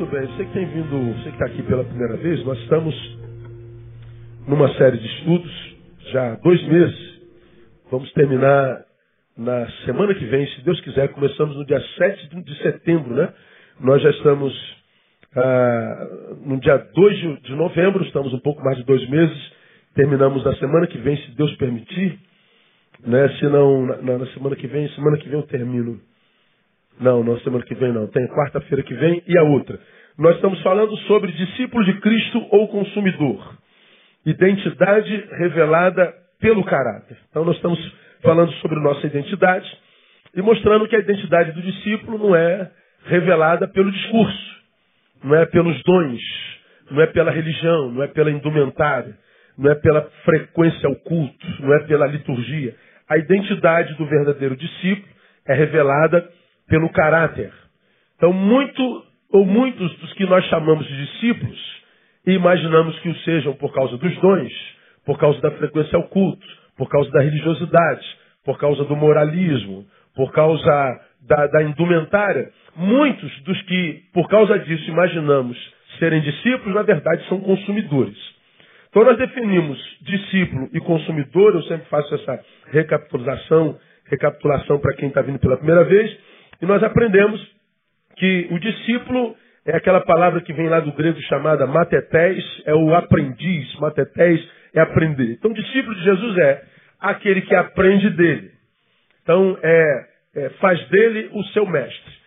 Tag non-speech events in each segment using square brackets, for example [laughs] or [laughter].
Muito bem, você que tem vindo, você que está aqui pela primeira vez, nós estamos numa série de estudos, já há dois meses. Vamos terminar na semana que vem, se Deus quiser. Começamos no dia 7 de setembro, né? Nós já estamos ah, no dia 2 de novembro, estamos um pouco mais de dois meses. Terminamos na semana que vem, se Deus permitir. Né? Se não, na, na semana que vem, semana que vem eu termino. Não, não, semana que vem não. Tem quarta-feira que vem e a outra. Nós estamos falando sobre discípulo de Cristo ou consumidor. Identidade revelada pelo caráter. Então nós estamos falando sobre nossa identidade e mostrando que a identidade do discípulo não é revelada pelo discurso, não é pelos dons, não é pela religião, não é pela indumentária, não é pela frequência ao culto, não é pela liturgia. A identidade do verdadeiro discípulo é revelada pelo caráter. Então, muito ou muitos dos que nós chamamos de discípulos e imaginamos que o sejam por causa dos dons, por causa da frequência ao culto, por causa da religiosidade, por causa do moralismo, por causa da, da indumentária. Muitos dos que, por causa disso, imaginamos serem discípulos, na verdade, são consumidores. Então, nós definimos discípulo e consumidor, eu sempre faço essa recapitulação, recapitulação para quem está vindo pela primeira vez, e nós aprendemos que o discípulo é aquela palavra que vem lá do grego chamada matetés, é o aprendiz, matetés é aprender. Então, discípulo de Jesus é aquele que aprende dele. Então, é, é, faz dele o seu mestre.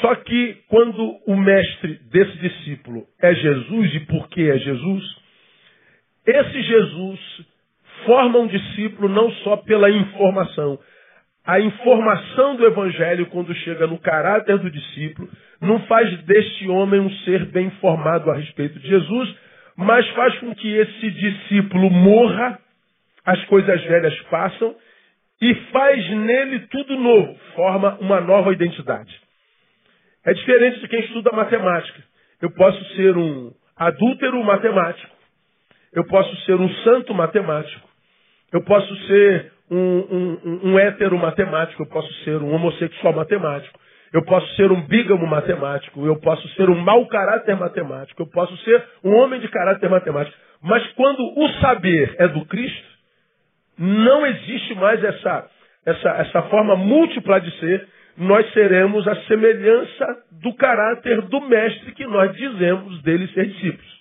Só que quando o mestre desse discípulo é Jesus, e por que é Jesus? Esse Jesus forma um discípulo não só pela informação, a informação do Evangelho, quando chega no caráter do discípulo, não faz deste homem um ser bem informado a respeito de Jesus, mas faz com que esse discípulo morra, as coisas velhas passam, e faz nele tudo novo, forma uma nova identidade. É diferente de quem estuda matemática. Eu posso ser um adúltero matemático, eu posso ser um santo matemático, eu posso ser um, um, um hétero matemático, eu posso ser um homossexual matemático, eu posso ser um bígamo matemático, eu posso ser um mau caráter matemático, eu posso ser um homem de caráter matemático. Mas quando o saber é do Cristo, não existe mais essa, essa, essa forma múltipla de ser, nós seremos a semelhança do caráter do mestre que nós dizemos dele ser discípulos.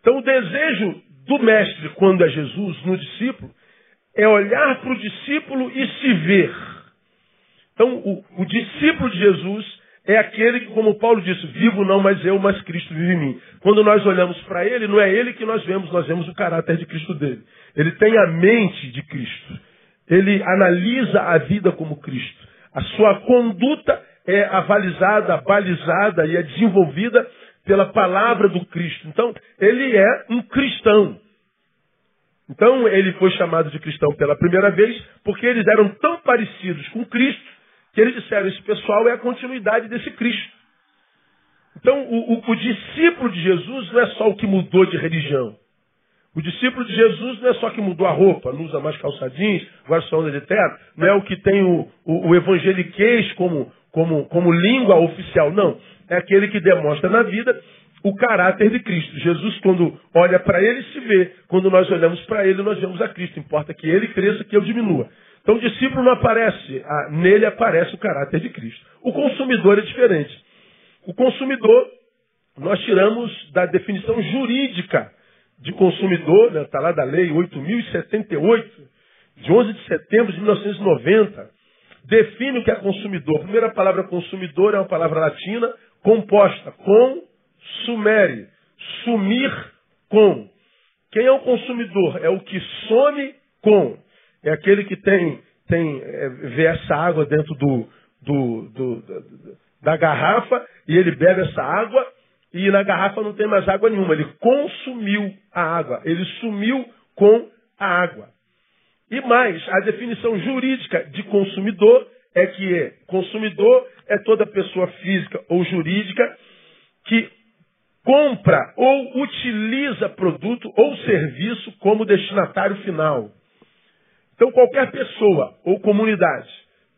Então o desejo do mestre, quando é Jesus, no discípulo, é olhar para o discípulo e se ver. Então, o, o, discípulo de Jesus é aquele que, como Paulo disse, vivo não mais eu, mas Cristo vive em mim. Quando nós olhamos para ele, não é ele que nós vemos, nós vemos o caráter de Cristo dele. Ele tem a mente de Cristo. Ele analisa a vida como Cristo. A sua conduta é avalizada, balizada e é desenvolvida pela palavra do Cristo. Então, ele é um cristão. Então ele foi chamado de cristão pela primeira vez porque eles eram tão parecidos com Cristo que eles disseram: esse pessoal é a continuidade desse Cristo. Então o, o, o discípulo de Jesus não é só o que mudou de religião. O discípulo de Jesus não é só que mudou a roupa, não usa mais calçadinhos, agora só anda de terno, não é o que tem o, o, o evangeliquez como, como, como língua oficial, não. É aquele que demonstra na vida o caráter de Cristo. Jesus, quando olha para ele, se vê. Quando nós olhamos para ele, nós vemos a Cristo. Importa que ele cresça, que eu diminua. Então o discípulo não aparece, nele aparece o caráter de Cristo. O consumidor é diferente. O consumidor, nós tiramos da definição jurídica de consumidor, está né, tá lá da lei 8.078, de 11 de setembro de 1990, define o que é consumidor. A primeira palavra consumidor é uma palavra latina composta com sumere, sumir com. Quem é o consumidor? É o que some com. É aquele que tem, tem é, vê essa água dentro do, do, do, da garrafa e ele bebe essa água e na garrafa não tem mais água nenhuma. Ele consumiu a água. Ele sumiu com a água. E mais, a definição jurídica de consumidor é que é, consumidor é toda pessoa física ou jurídica que compra ou utiliza produto ou serviço como destinatário final. Então, qualquer pessoa ou comunidade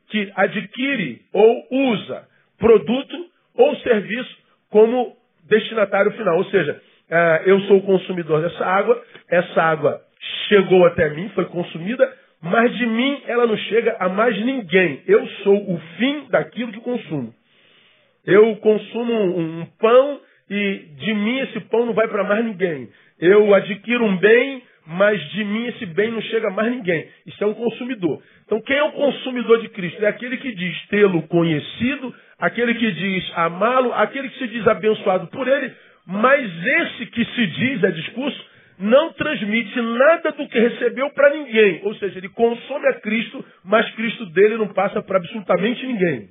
que adquire ou usa produto ou serviço como destinatário final. Ou seja, uh, eu sou o consumidor dessa água, essa água chegou até mim, foi consumida, mas de mim ela não chega a mais ninguém. Eu sou o fim daquilo que consumo. Eu consumo um, um pão e de mim esse pão não vai para mais ninguém. Eu adquiro um bem, mas de mim esse bem não chega a mais ninguém. Isso é um consumidor. Então, quem é o consumidor de Cristo? É aquele que diz tê-lo conhecido, aquele que diz amá-lo, aquele que se diz abençoado por ele, mas esse que se diz, é discurso, não transmite nada do que recebeu para ninguém. Ou seja, ele consome a Cristo, mas Cristo dele não passa para absolutamente ninguém.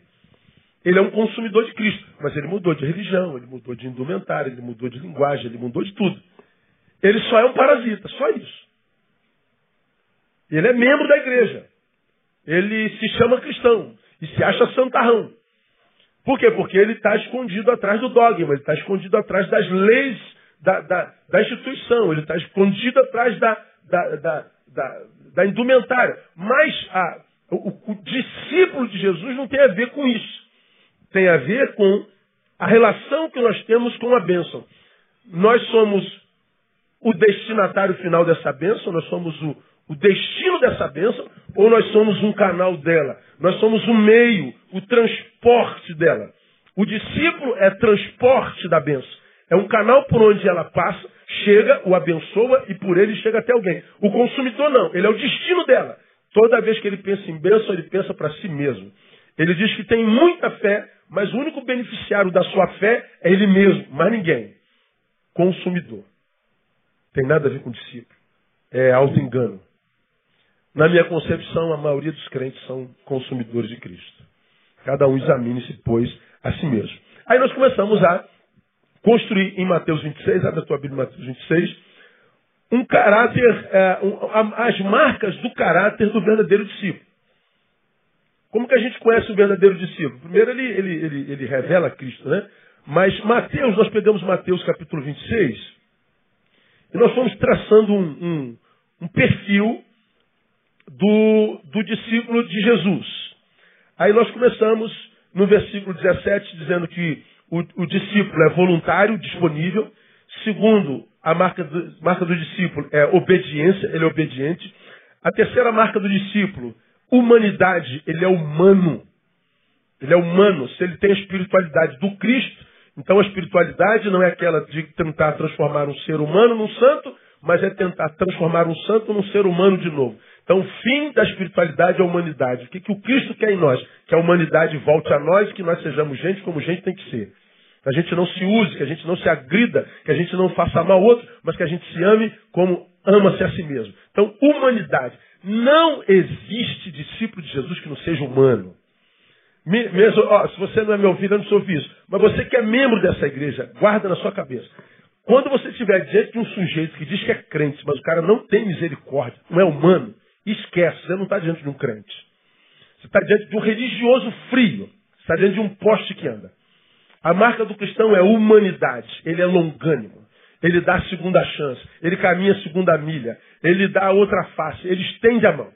Ele é um consumidor de Cristo, mas ele mudou de religião, ele mudou de indumentário, ele mudou de linguagem, ele mudou de tudo. Ele só é um parasita, só isso. Ele é membro da igreja. Ele se chama cristão e se acha santarrão. Por quê? Porque ele está escondido atrás do dogma, ele está escondido atrás das leis da, da, da instituição, ele está escondido atrás da, da, da indumentária. Mas a, o, o discípulo de Jesus não tem a ver com isso. Tem a ver com a relação que nós temos com a bênção. Nós somos o destinatário final dessa bênção, nós somos o, o destino dessa bênção, ou nós somos um canal dela? Nós somos o meio, o transporte dela. O discípulo é transporte da bênção. É um canal por onde ela passa, chega, o abençoa e por ele chega até alguém. O consumidor não, ele é o destino dela. Toda vez que ele pensa em bênção, ele pensa para si mesmo. Ele diz que tem muita fé, mas o único beneficiário da sua fé é ele mesmo, mais ninguém. Consumidor. Tem nada a ver com discípulo. É auto-engano. Na minha concepção, a maioria dos crentes são consumidores de Cristo. Cada um examine-se, pois, a si mesmo. Aí nós começamos a construir em Mateus 26, abre a tua Bíblia Mateus 26, um caráter, é, um, as marcas do caráter do verdadeiro discípulo. Como que a gente conhece o verdadeiro discípulo? Primeiro ele, ele, ele, ele revela Cristo, né? Mas Mateus, nós pegamos Mateus capítulo 26, e nós fomos traçando um, um, um perfil do, do discípulo de Jesus. Aí nós começamos no versículo 17 dizendo que o, o discípulo é voluntário, disponível. Segundo, a marca do, marca do discípulo é obediência, ele é obediente. A terceira marca do discípulo, humanidade, ele é humano. Ele é humano. Se ele tem a espiritualidade do Cristo, então a espiritualidade não é aquela de tentar transformar um ser humano num santo, mas é tentar transformar um santo num ser humano de novo. Então o fim da espiritualidade é a humanidade. O que, que o Cristo quer em nós? Que a humanidade volte a nós, que nós sejamos gente como gente tem que ser. Que a gente não se use, que a gente não se agrida, que a gente não faça mal ao outro, mas que a gente se ame como ama-se a si mesmo. Então, humanidade. Não existe discípulo de Jesus que não seja humano. Mesmo, ó, se você não é meu ouvido, eu não sou isso. Mas você que é membro dessa igreja, guarda na sua cabeça. Quando você estiver diante de um sujeito que diz que é crente, mas o cara não tem misericórdia, não é humano, esquece, você não está diante de um crente. Você está diante de um religioso frio. Você está diante de um poste que anda. A marca do cristão é humanidade. Ele é longânimo. Ele dá a segunda chance. Ele caminha a segunda milha. Ele dá a outra face. Ele estende a mão.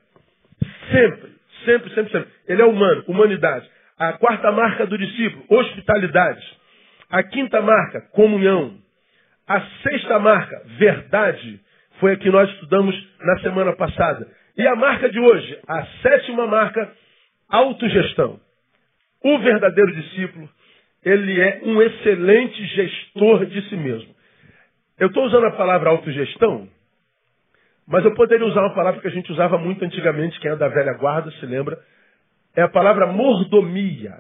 Sempre, sempre, sempre, sempre. Ele é humano, humanidade. A quarta marca do discípulo, hospitalidade. A quinta marca, comunhão. A sexta marca, verdade, foi a que nós estudamos na semana passada. E a marca de hoje, a sétima marca, autogestão. O verdadeiro discípulo, ele é um excelente gestor de si mesmo. Eu estou usando a palavra autogestão, mas eu poderia usar uma palavra que a gente usava muito antigamente, quem é da velha guarda se lembra, é a palavra mordomia.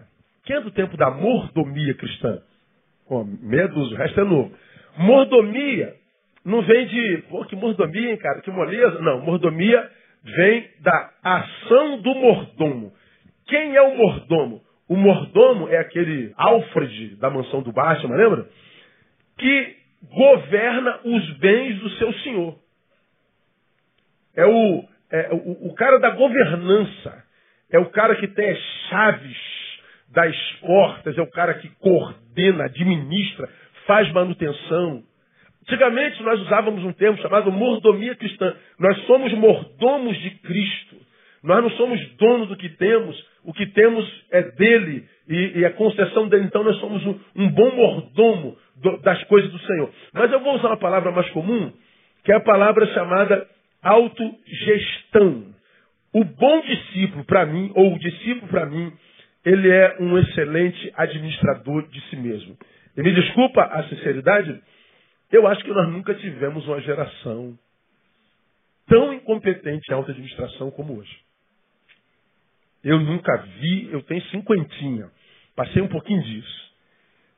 Quem é do tempo da mordomia cristã? Oh, medo, o resto é novo. Mordomia não vem de, pô, que mordomia, hein, cara, que moleza. Não, mordomia vem da ação do mordomo. Quem é o mordomo? O mordomo é aquele Alfred da mansão do Batman, lembra? Que governa os bens do seu senhor. É o, é o, o cara da governança. É o cara que tem as chaves das portas, é o cara que coordena, administra, faz manutenção. Antigamente nós usávamos um termo chamado mordomia cristã. Nós somos mordomos de Cristo. Nós não somos donos do que temos. O que temos é dele e, e a concessão dele. Então nós somos um, um bom mordomo do, das coisas do Senhor. Mas eu vou usar uma palavra mais comum, que é a palavra chamada autogestão. O bom discípulo, para mim, ou o discípulo, para mim, ele é um excelente administrador de si mesmo. E me desculpa a sinceridade, eu acho que nós nunca tivemos uma geração tão incompetente em alta administração como hoje. Eu nunca vi, eu tenho cinquentinha, passei um pouquinho disso.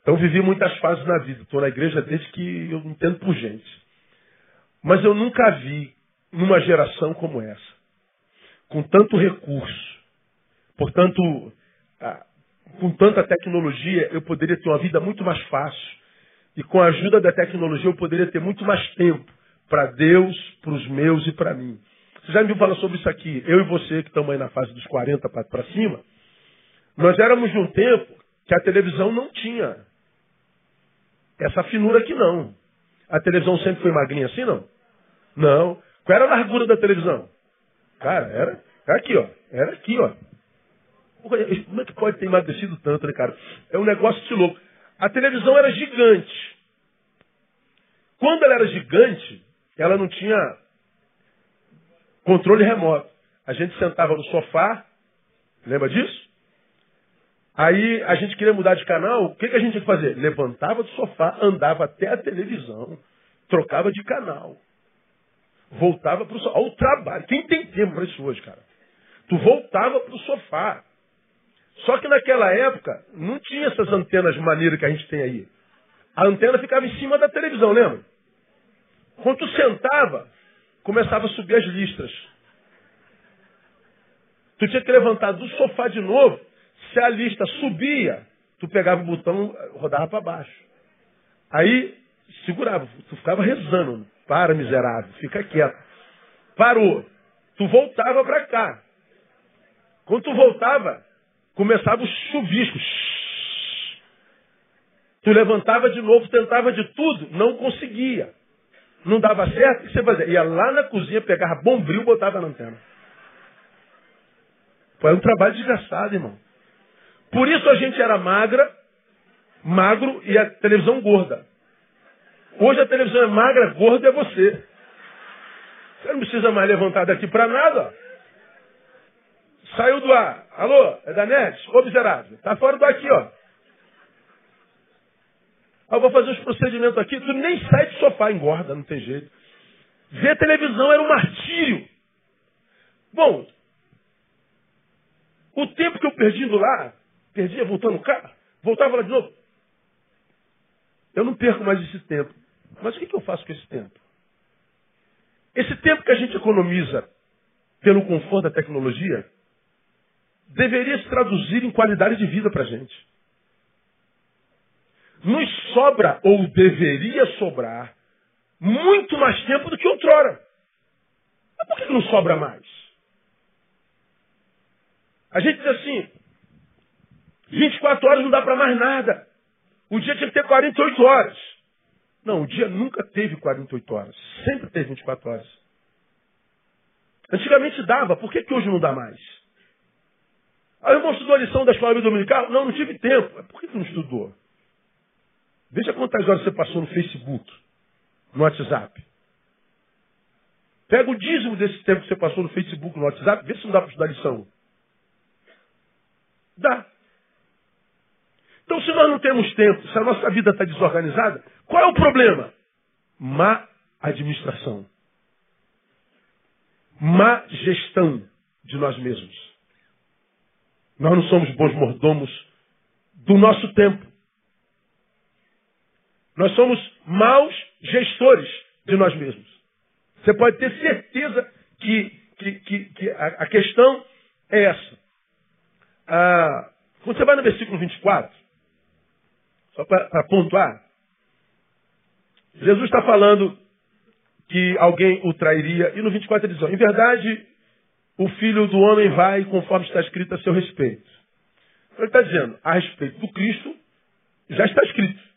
Então vivi muitas fases na vida, estou na igreja desde que eu entendo por gente. Mas eu nunca vi numa geração como essa, com tanto recurso, portanto, ah, com tanta tecnologia, eu poderia ter uma vida muito mais fácil. E com a ajuda da tecnologia, eu poderia ter muito mais tempo para Deus, para os meus e para mim. Você já me falar sobre isso aqui? Eu e você, que estamos aí na fase dos 40 para cima, nós éramos de um tempo que a televisão não tinha essa finura aqui, não. A televisão sempre foi magrinha assim, não? Não. Qual era a largura da televisão? Cara, era, era aqui, ó. Era aqui, ó. Como é que pode ter emagrecido tanto, né, cara? É um negócio de louco. A televisão era gigante. Quando ela era gigante, ela não tinha controle remoto. A gente sentava no sofá, lembra disso? Aí a gente queria mudar de canal, o que, que a gente tinha que fazer? Levantava do sofá, andava até a televisão, trocava de canal. Voltava para o sofá. Olha o trabalho. Quem tem tempo para isso hoje, cara? Tu voltava para o sofá. Só que naquela época não tinha essas antenas maneiras que a gente tem aí. A antena ficava em cima da televisão, lembra? Quando tu sentava, começava a subir as listras. Tu tinha que levantar do sofá de novo. Se a lista subia, tu pegava o botão, rodava para baixo. Aí segurava, tu ficava rezando. Para, miserável, fica quieto. Parou. Tu voltava para cá. Quando tu voltava, começava o chuvisco. Tu levantava de novo, tentava de tudo, não conseguia. Não dava certo, o que você fazia? Ia lá na cozinha, pegava bombril e botava na antena. Foi um trabalho desgastado, irmão. Por isso a gente era magra, magro e a televisão gorda. Hoje a televisão é magra, gorda é você. Você não precisa mais levantar daqui para nada. Saiu do ar. Alô, é da NET? Ô miserável. Tá fora do aqui, ó. Eu vou fazer os procedimentos aqui. Tu nem sai do sofá, engorda, não tem jeito. Ver televisão era um martírio. Bom, o tempo que eu perdi indo lá, perdia voltando cá, voltava lá de novo. Eu não perco mais esse tempo. Mas o que, que eu faço com esse tempo? Esse tempo que a gente economiza pelo conforto da tecnologia deveria se traduzir em qualidade de vida para a gente. Nos sobra, ou deveria sobrar, muito mais tempo do que outrora. Mas por que não sobra mais? A gente diz assim, 24 horas não dá para mais nada. O dia tinha que ter 48 horas. Não, o dia nunca teve 48 horas. Sempre teve 24 horas. Antigamente dava, por que, que hoje não dá mais? Aí eu estudou a lição da escola dominical? Não, não tive tempo. Por que, que não estudou? Veja quantas horas você passou no Facebook, no WhatsApp. Pega o dízimo desse tempo que você passou no Facebook, no WhatsApp, vê se não dá para estudar lição. Dá. Então, se nós não temos tempo, se a nossa vida está desorganizada, qual é o problema? Má administração. Má gestão de nós mesmos. Nós não somos bons mordomos do nosso tempo. Nós somos maus gestores de nós mesmos. Você pode ter certeza que, que, que, que a, questão é essa. Ah, quando você vai no versículo 24, só para pontuar, Jesus está falando que alguém o trairia, e no 24 ele diz: em verdade, o filho do homem vai conforme está escrito a seu respeito. Ele está dizendo, a respeito do Cristo, já está escrito.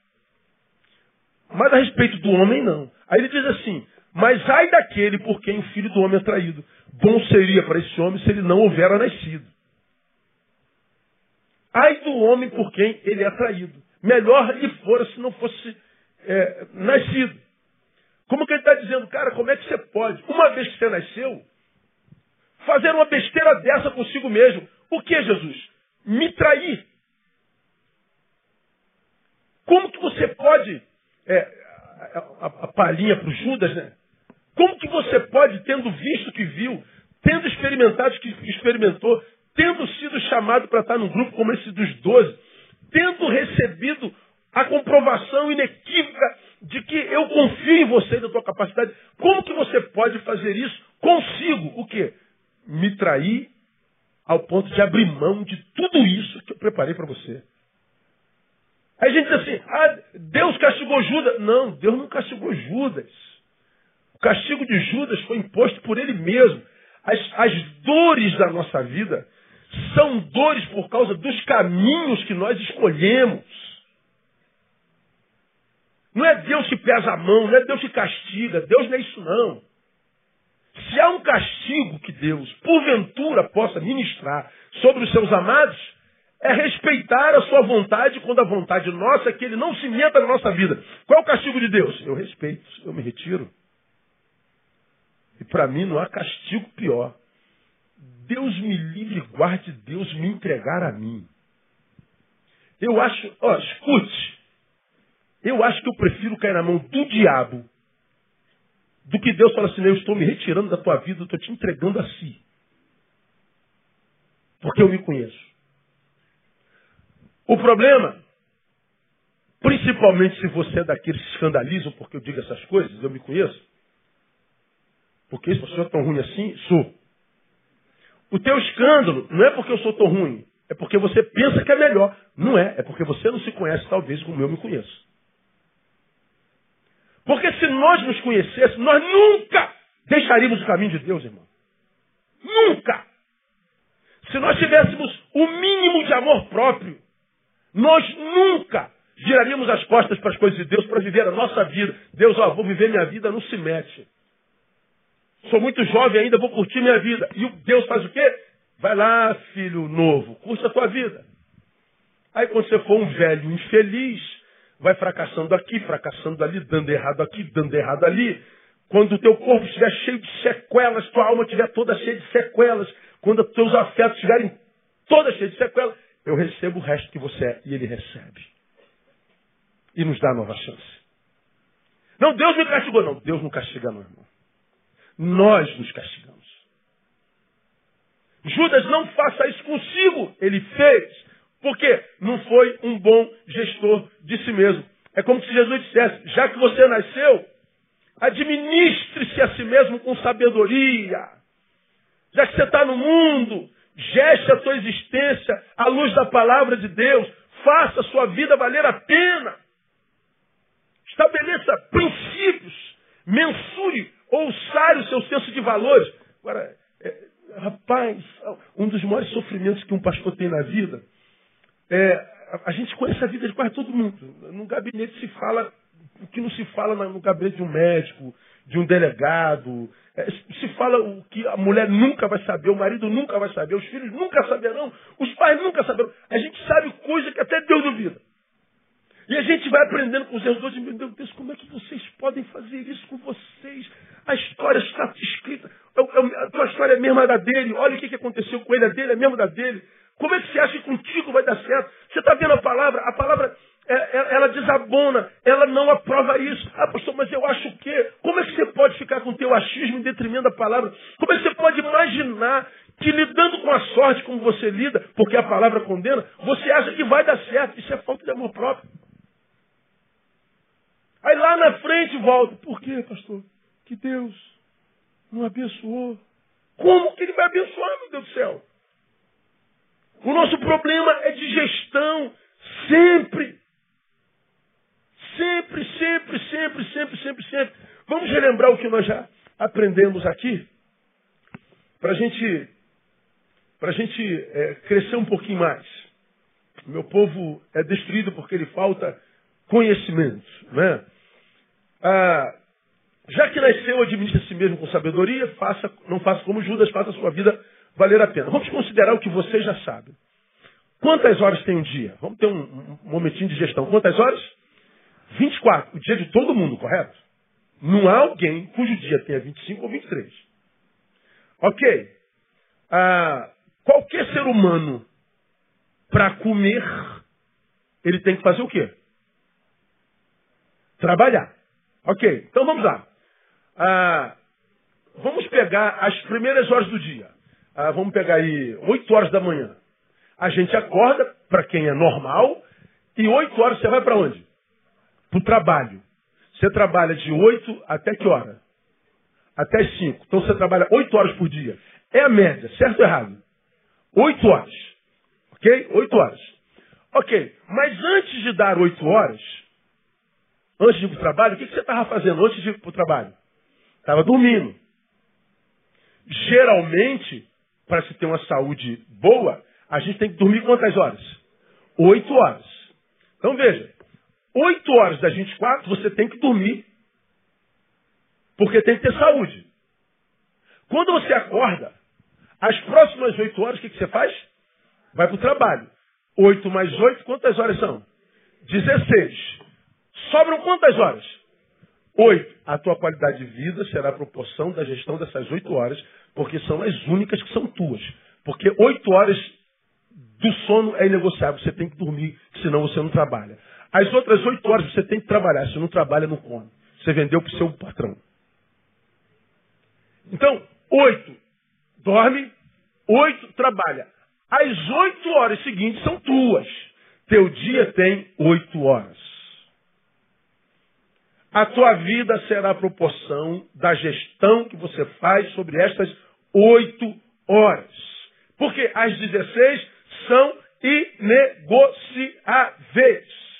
Mas a respeito do homem, não. Aí ele diz assim: Mas ai daquele por quem o filho do homem é traído. Bom seria para esse homem se ele não houvera nascido. Ai do homem por quem ele é traído. Melhor lhe fora se não fosse é, nascido. Como que ele está dizendo, cara, como é que você pode, uma vez que você nasceu, fazer uma besteira dessa consigo mesmo? O que, Jesus? Me trair. Como que você pode, é, a, a, palhinha para o Judas, né? Como que você pode, tendo visto o que viu, tendo experimentado o que experimentou, tendo sido chamado para estar num grupo como esse dos doze, tendo recebido a comprovação inequívoca de que eu confio em você e na tua capacidade, como que você pode fazer isso consigo? O quê? Me trair ao ponto de abrir mão de tudo isso que eu preparei para você. Aí a gente diz assim, ah, Deus castigou Judas. Não, Deus não castigou Judas. O castigo de Judas foi imposto por ele mesmo. As, as dores da nossa vida são dores por causa dos caminhos que nós escolhemos. Não é Deus que pesa a mão, não é Deus que castiga. Deus não é isso não. Se há um castigo que Deus, porventura, possa ministrar sobre os seus amados, é respeitar a sua vontade quando a vontade nossa é que ele não se meta na nossa vida. Qual é o castigo de Deus? Eu respeito, eu me retiro. E para mim não há castigo pior. Deus me livre guarde Deus me entregar a mim. Eu acho, ó, escute, eu acho que eu prefiro cair na mão do diabo do que Deus falar assim, eu estou me retirando da tua vida, eu estou te entregando a si. Porque eu me conheço. O problema, principalmente se você é daqueles que escandalizam porque eu digo essas coisas, eu me conheço. Porque se você é tão ruim assim, sou. O teu escândalo não é porque eu sou tão ruim, é porque você pensa que é melhor. Não é, é porque você não se conhece talvez como eu me conheço. Porque se nós nos conhecêssemos, nós nunca deixaríamos o caminho de Deus, irmão. Nunca. Se nós tivéssemos o mínimo de amor próprio, nós nunca giraríamos as costas para as coisas de Deus para viver a nossa vida. Deus, ó, vou viver minha vida, não se mete. Sou muito jovem ainda, vou curtir minha vida. E Deus faz o quê? Vai lá, filho novo, curta a tua vida. Aí quando você for um velho infeliz, vai fracassando aqui, fracassando ali, dando errado aqui, dando errado ali. Quando o teu corpo estiver cheio de sequelas, tua alma estiver toda cheia de sequelas, quando os teus afetos estiverem todas cheios de sequelas, eu recebo o resto que você é e ele recebe. E nos dá nova chance. Não, Deus me castigou. Não, Deus não castiga não, irmão. Nós nos castigamos. Judas não faça isso consigo. Ele fez. Porque não foi um bom gestor de si mesmo. É como se Jesus dissesse: já que você nasceu, administre-se a si mesmo com sabedoria. Já que você está no mundo, geste a tua existência à luz da palavra de Deus. Faça a sua vida valer a pena. Estabeleça princípios. Mensure ou sare o seu senso de valores. Agora, é, rapaz, um dos maiores sofrimentos que um pastor tem na vida é, a gente conhece a vida de quase todo mundo. No gabinete se fala o que não se fala no gabinete de um médico, de um delegado. É, se fala o que a mulher nunca vai saber, o marido nunca vai saber, os filhos nunca saberão, os pais nunca saberão. A gente sabe coisa que até Deus duvida. E a gente vai aprendendo com os erros de meu Deus, como é que vocês podem fazer isso com vocês? A história está escrita. A tua história é mesma da dele. Olha o que aconteceu com ele, a dele é a mesma da dele. Como é que você acha que contigo vai dar certo? Você está vendo a palavra? A palavra, é, é, ela desabona, ela não aprova isso. Ah, pastor, mas eu acho o quê? Como é que você pode ficar com o teu achismo em detrimento da palavra? Como é que você pode imaginar que lidando com a sorte como você lida, porque a palavra condena, você acha que vai dar certo? Isso é falta de amor próprio. Aí lá na frente volta. Por quê, pastor? Que Deus não abençoou. Como que ele vai abençoar, meu Deus do céu? O nosso problema é de gestão. Sempre. Sempre, sempre, sempre, sempre, sempre, sempre. Vamos relembrar o que nós já aprendemos aqui? Para gente, a gente é, crescer um pouquinho mais. Meu povo é destruído porque ele falta conhecimento. Né? Ah, já que nasceu, administra si mesmo com sabedoria, faça, não faça como Judas, faça a sua vida valer a pena. Vamos considerar o que você já sabe. Quantas horas tem um dia? Vamos ter um, um momentinho de gestão. Quantas horas? 24. O dia de todo mundo, correto? Não há alguém cujo dia tenha 25 ou 23. Ok. Ah, qualquer ser humano, para comer, ele tem que fazer o quê? Trabalhar. Ok. Então vamos lá. Ah, vamos pegar as primeiras horas do dia. Ah, vamos pegar aí 8 horas da manhã. A gente acorda, para quem é normal, e 8 horas você vai para onde? Para o trabalho. Você trabalha de 8 até que hora? Até 5. Então você trabalha 8 horas por dia. É a média, certo ou errado? 8 horas. Ok? 8 horas. Ok, mas antes de dar 8 horas, antes de ir para o trabalho, o que, você estava fazendo antes de ir para o trabalho? Estava dormindo. Geralmente, para se ter uma saúde boa, a gente tem que dormir quantas horas? 8 horas. Então veja, 8 horas das 24 você tem que dormir. Porque tem que ter saúde. Quando você acorda, as próximas 8 horas, o que, que você faz? Vai para o trabalho. 8 mais 8, quantas horas são? 16. Sobram quantas horas? 8. A tua qualidade de vida será a proporção da gestão dessas 8 horas, porque são as únicas que são tuas. Porque 8 horas do sono é inegociável, você tem que dormir, senão você não trabalha. As outras oito horas você tem que trabalhar. Se não trabalha, não come. Você vendeu para o seu patrão. Então, oito dorme, oito trabalha. As oito horas seguintes são tuas. Teu dia tem oito horas. A tua vida será a proporção da gestão que você faz sobre estas oito horas. Porque as 16 são inegociáveis.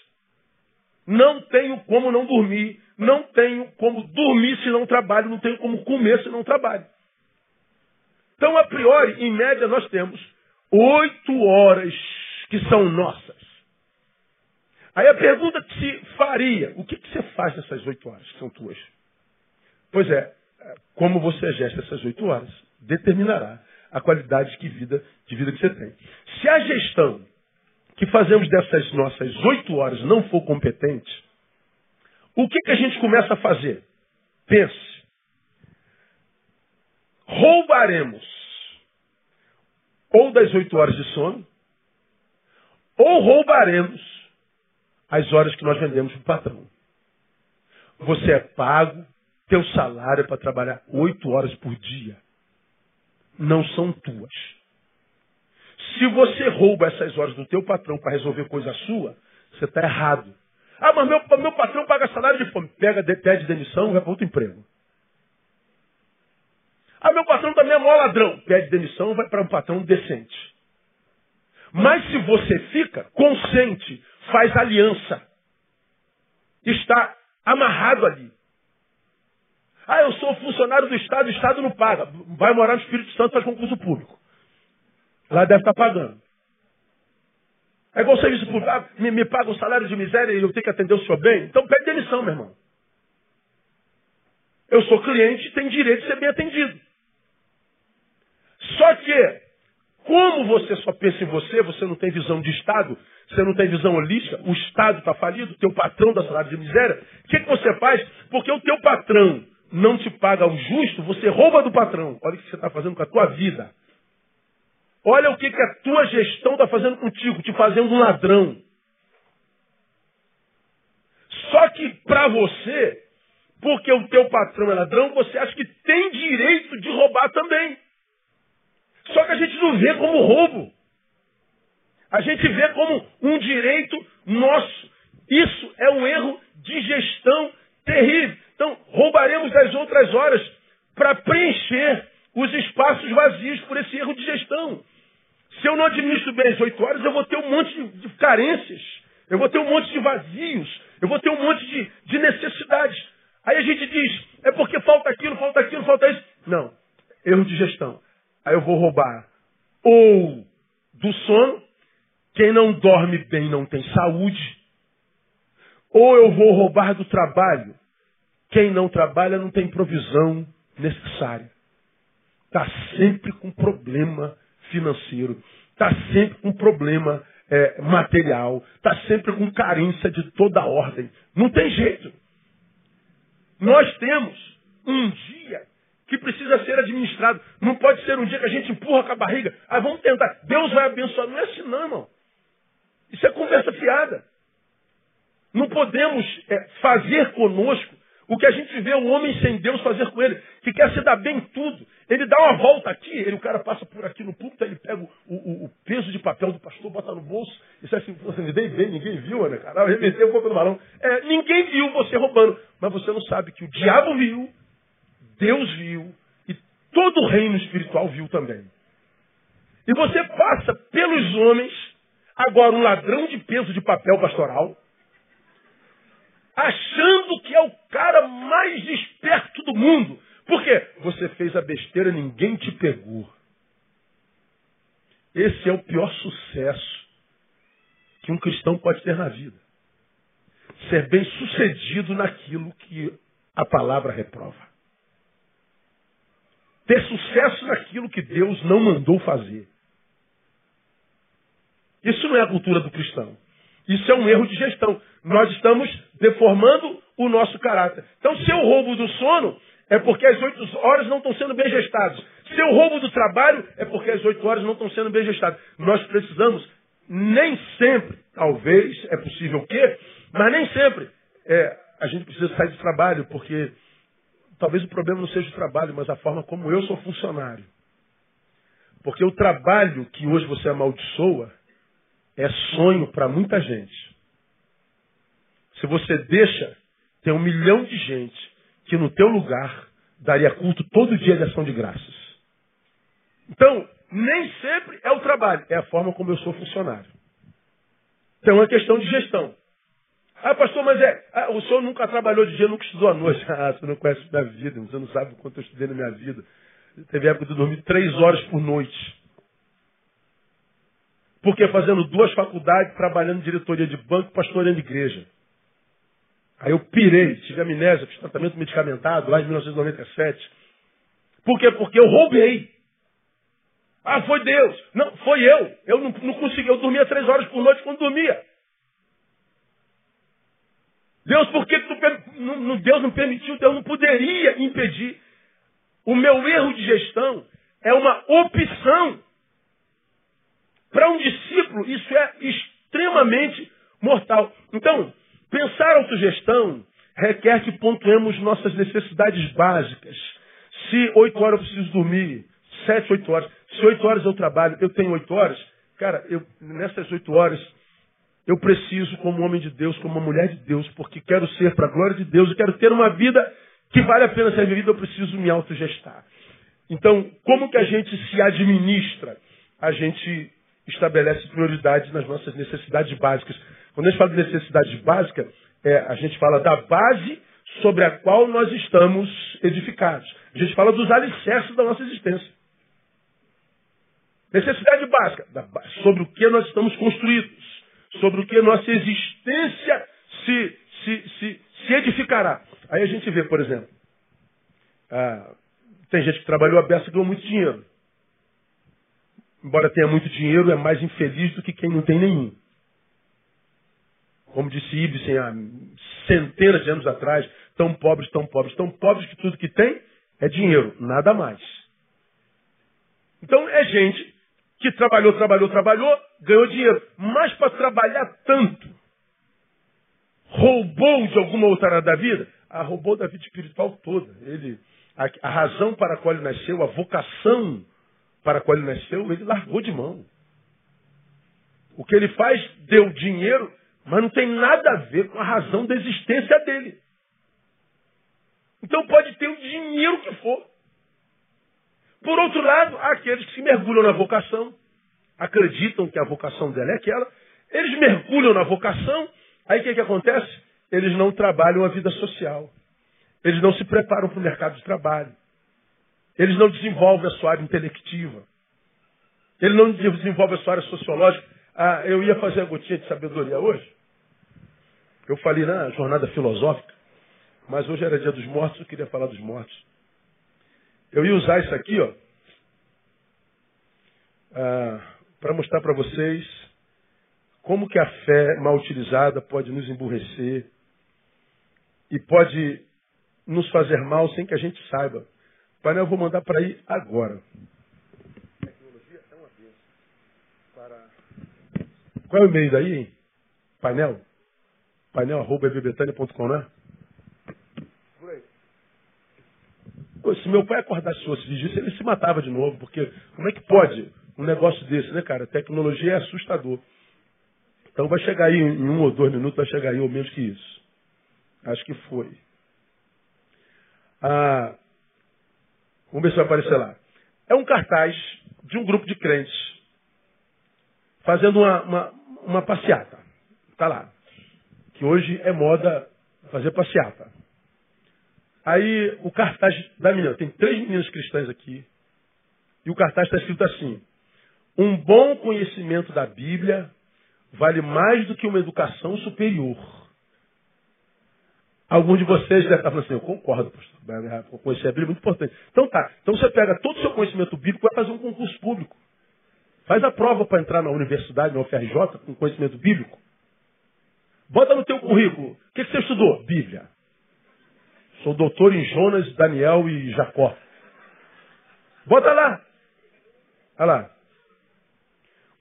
Não tenho como não dormir. Não tenho como dormir se não trabalho. Não tenho como comer se não trabalho. Então, a priori, em média, nós temos oito horas que são nossas. Aí a pergunta que se faria, o que, que você faz nessas oito horas que são tuas? Pois é, como você gesta essas oito horas determinará a qualidade de vida, de vida que você tem. Se a gestão que fazemos dessas nossas oito horas não for competente, o que, que a gente começa a fazer? Pense. Roubaremos ou das oito horas de sono, ou roubaremos as horas que nós vendemos para o patrão. Você é pago, teu salário é para trabalhar oito horas por dia. Não são tuas. Se você rouba essas horas do teu patrão para resolver coisa sua, você está errado. Ah, mas meu, meu patrão paga salário de fome. Pega, pede demissão vai para outro emprego. Ah, meu patrão também é maior ladrão. Pede demissão vai para um patrão decente. Mas se você fica, consente, faz aliança. Está amarrado ali. Ah, eu sou funcionário do Estado, o Estado não paga. Vai morar no Espírito Santo, faz concurso público. Lá deve estar pagando. É igual serviço público. Ah, me, me paga um salário de miséria e eu tenho que atender o senhor bem. Então pede demissão, meu irmão. Eu sou cliente e tenho direito de ser bem atendido. Só que, como você só pensa em você, você não tem visão de Estado, você não tem visão holística, o Estado está falido, o teu patrão dá salário de miséria, o que, que você faz? Porque o teu patrão não te paga o justo, você rouba do patrão. Olha o que você está fazendo com a tua vida. Olha o que, que a tua gestão está fazendo contigo, te fazendo um ladrão. Só que para você, porque o teu patrão é ladrão, você acha que tem direito de roubar também. Só que a gente não vê como roubo. A gente vê como um direito nosso. Isso é um erro de gestão terrível. Então, roubaremos as outras horas para preencher os espaços vazios por esse erro de gestão. Se eu não administro bem as oito horas, eu vou ter um monte de, carências. Eu vou ter um monte de vazios. Eu vou ter um monte de, de necessidades. Aí a gente diz, é porque falta aquilo, falta aquilo, falta isso. Não. Erro de gestão. Aí eu vou roubar ou do sono, quem não dorme bem não tem saúde, ou eu vou roubar do trabalho, quem não trabalha não tem provisão necessária. Está sempre com problema financeiro, está sempre com problema é, material, está sempre com carência de toda ordem. Não tem jeito. Nós temos um dia que precisa ser administrado. Não pode ser um dia que a gente empurra com a barriga. Ah, vamos tentar. Deus vai abençoar. Não é assim, não, irmão. Isso é conversa fiada. Não podemos é, fazer conosco o que a gente vê o homem sem Deus fazer com ele, que quer se dar bem em tudo. Ele dá uma volta aqui, ele, o cara passa por aqui no púlpito, ele pega o, o, o, peso de papel do pastor, bota no bolso, e sai assim, você me dei bem, ninguém viu, né, cara? Arremeteu um pouco do balão. É, ninguém viu você roubando, mas você não sabe que o diabo viu, Deus viu, e todo o reino espiritual viu também. E você passa pelos homens, agora um ladrão de peso de papel pastoral, achando que é o cara mais esperto do mundo. Por quê? Você fez a besteira ninguém te pegou. Esse é o pior sucesso que um cristão pode ter na vida. Ser bem sucedido naquilo que a palavra reprova. Ter sucesso naquilo que Deus não mandou fazer. Isso não é a cultura do cristão. Isso é um erro de gestão. Nós estamos deformando o nosso caráter. Então, se eu roubo do sono, é porque as oito horas não estão sendo bem gestadas. Se eu roubo do trabalho, é porque as oito horas não estão sendo bem gestadas. Nós precisamos, nem sempre, talvez, é possível o quê? Mas nem sempre. É, a gente precisa sair do trabalho, porque talvez o problema não seja o trabalho, mas a forma como eu sou funcionário. Porque o trabalho que hoje você amaldiçoa é sonho para muita gente. Se você deixa, tem um milhão de gente que no teu lugar daria culto todo dia de ação de graças. Então, nem sempre é o trabalho, é a forma como eu sou funcionário. Então é uma questão de gestão. Ah, pastor, mas é. Ah, o senhor nunca trabalhou de dia, nunca estudou à noite. [laughs] Ah, você não conhece minha vida, você não sabe o quanto eu estudei na minha vida. Teve época de dormir três horas por noite. Porque fazendo duas faculdades, trabalhando em diretoria de banco, pastoreando igreja. Aí eu pirei, tive amnésia, fiz tratamento medicamentado lá em 1997. Por quê? Porque eu roubei. Ah, foi Deus. Não, foi eu. Eu não, não consegui. Eu dormia três horas por noite quando dormia. Deus, por que tu, não, Deus não permitiu? Deus não poderia impedir. O meu erro de gestão é uma opção. Para um discípulo, isso é extremamente mortal. Então, pensar autogestão requer que pontuemos nossas necessidades básicas. Se oito horas eu preciso dormir, sete, oito horas. Se oito horas eu trabalho, eu tenho oito horas. Cara, eu, nessas oito horas, eu preciso, como homem de Deus, como uma mulher de Deus, porque quero ser para a glória de Deus e quero ter uma vida que vale a pena ser vivida, eu preciso me autogestar. Então, como que a gente se administra? A gente estabelece prioridades nas nossas necessidades básicas. Quando a gente fala de necessidade básica, é, a gente fala da base sobre a qual nós estamos edificados. A gente fala dos alicerces da nossa existência. Necessidade básica, sobre o que nós estamos construídos, sobre o que nossa existência se, se, se, se edificará. Aí a gente vê, por exemplo, ah, tem gente que trabalhou a beça e ganhou muito dinheiro embora tenha muito dinheiro, é mais infeliz do que quem não tem nenhum. Como disse Ibsen há centenas de anos atrás, tão pobres, tão pobres, tão pobres que tudo que tem é dinheiro, nada mais. Então é gente que trabalhou, trabalhou, trabalhou, ganhou dinheiro. Mas para trabalhar tanto, roubou de alguma outra área da vida? Ah, roubou da vida espiritual toda. Ele, a, a razão para a qual ele nasceu, a vocação para a qual ele nasceu, ele largou de mão. O que ele faz deu dinheiro, mas não tem nada a ver com a razão da existência dele. Então pode ter o dinheiro que for. Por outro lado, há aqueles que se mergulham na vocação, acreditam que a vocação dela é aquela, eles mergulham na vocação, aí o que, que acontece? Eles não trabalham a vida social. Eles não se preparam para o mercado de trabalho. Eles não desenvolvem a sua área intelectiva. Ele não desenvolve a sua área sociológica. Ah, eu ia fazer a gotinha de sabedoria hoje. Eu falei na jornada filosófica, mas hoje era dia dos mortos, eu queria falar dos mortos. Eu ia usar isso aqui, ó, ah, para mostrar para vocês como que a fé mal utilizada pode nos emburrecer e pode nos fazer mal sem que a gente saiba. Painel, eu vou mandar para aí agora. Tecnologia é uma Para... Qual é o e-mail daí, hein? Painel? Painel arroba né? Por aí. se meu pai acordasse fosse disso, ele se matava de novo, porque como é que pode um negócio desse, né, cara? tecnologia é assustador. Então vai chegar aí em um ou dois minutos, vai chegar aí ou menos que isso. Acho que foi. Ah, vamos ver se vai aparecer lá. É um cartaz de um grupo de crentes fazendo uma, uma, uma passeata. Está lá. Que hoje é moda fazer passeata. Aí o cartaz da menina, tem três meninas cristãs aqui, e o cartaz está escrito assim: Um bom conhecimento da Bíblia vale mais do que uma educação superior. Alguns de vocês devem estar falando assim, eu concordo, pastor. Conhecer a Bíblia é muito importante. Então tá. Então você pega todo o seu conhecimento bíblico e vai fazer um concurso público. Faz a prova para entrar na universidade, na UFRJ, com conhecimento bíblico. Bota no teu currículo. O que, que você estudou? Bíblia. Sou doutor em Jonas, Daniel e Jacó. Bota lá. Olha lá.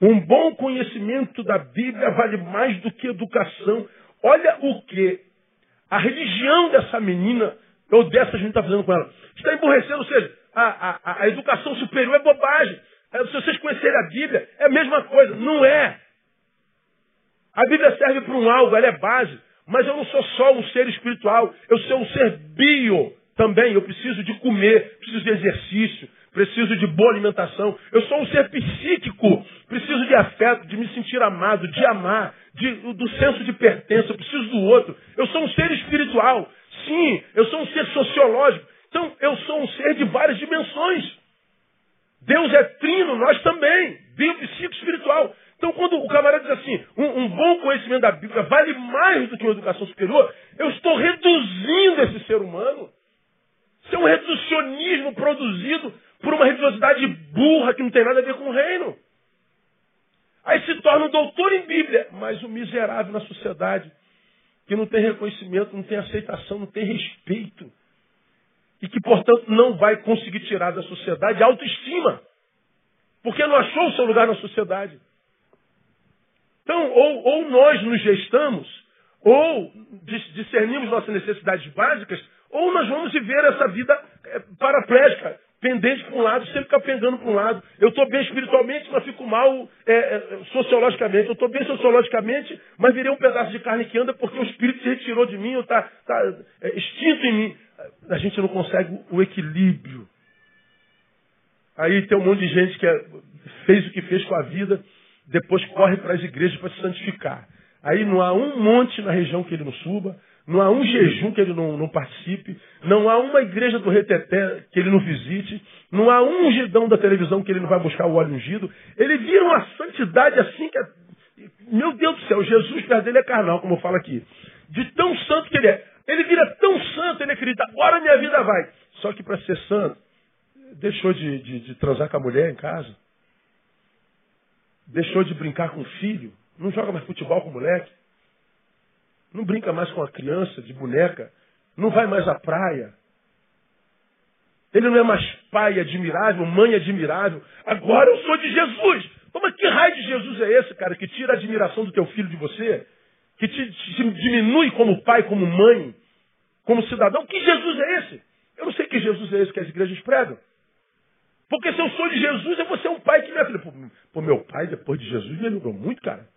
Um bom conhecimento da Bíblia vale mais do que educação. Olha o que a religião dessa menina, ou dessa gente está fazendo com ela. Está emborrecendo, ou seja, a, a, a educação superior é bobagem. É, se vocês conhecerem a Bíblia, é a mesma coisa. Não é. A Bíblia serve para um algo, ela é base. Mas eu não sou só um ser espiritual, eu sou um ser bio também. Eu preciso de comer, preciso de exercício, preciso de boa alimentação. Eu sou um ser psíquico, preciso de afeto, de me sentir amado, de amar, de, do senso de pertença, eu preciso do outro. Eu sou um ser espiritual. Sim, eu sou um ser sociológico. Então, eu sou um ser de várias dimensões. Deus é trino, nós também. Bio, psíquico, espiritual. Então, quando o camarada diz assim, um, um, bom conhecimento da Bíblia vale mais do que uma educação superior, eu estou reduzindo esse ser humano. Isso é um reducionismo produzido por uma religiosidade burra que não tem nada a ver com o reino. Aí se torna um doutor em Bíblia, mas um miserável na sociedade, que não tem reconhecimento, não tem aceitação, não tem respeito. E que, portanto, não vai conseguir tirar da sociedade autoestima. Porque não achou o seu lugar na sociedade. Então, ou, ou nós nos gestamos, ou discernimos nossas necessidades básicas, ou nós vamos viver essa vida eh, paraplégica, pendente para um lado, sempre capengando para um lado. Eu estou bem espiritualmente, mas fico mal é, sociologicamente. Eu estou bem sociologicamente, mas virei um pedaço de carne que anda porque o espírito se retirou de mim, está tá, é, extinto em mim. A gente não consegue o equilíbrio. Aí tem um monte de gente que é, fez o que fez com a vida, depois corre para as igrejas para se santificar. Aí não há um monte na região que ele não suba, não há um jejum que ele não, não, participe, não há uma igreja do reteté que ele não visite, não há um ungidão da televisão que ele não vai buscar o óleo ungido. Ele vira uma santidade assim que é... Meu Deus do céu, Jesus perto dele é carnal, como eu falo aqui. De tão santo que ele é. Ele vira tão santo, ele acredita, agora minha vida vai. Só que para ser santo, deixou de, de, de transar com a mulher em casa. Deixou de brincar com o filho. Não joga mais futebol com o moleque não brinca mais com a criança de boneca, não vai mais à praia. Ele não é mais pai admirável, mãe admirável. Agora eu sou de Jesus. Mas que raio de Jesus é esse, cara, que tira a admiração do teu filho de você? Que te, te diminui como pai, como mãe, como cidadão? Que Jesus é esse? Eu não sei que Jesus é esse que as igrejas pregam. Porque se eu sou de Jesus, eu vou ser um pai que me filha. Pô, meu pai, depois de Jesus, me muito, cara.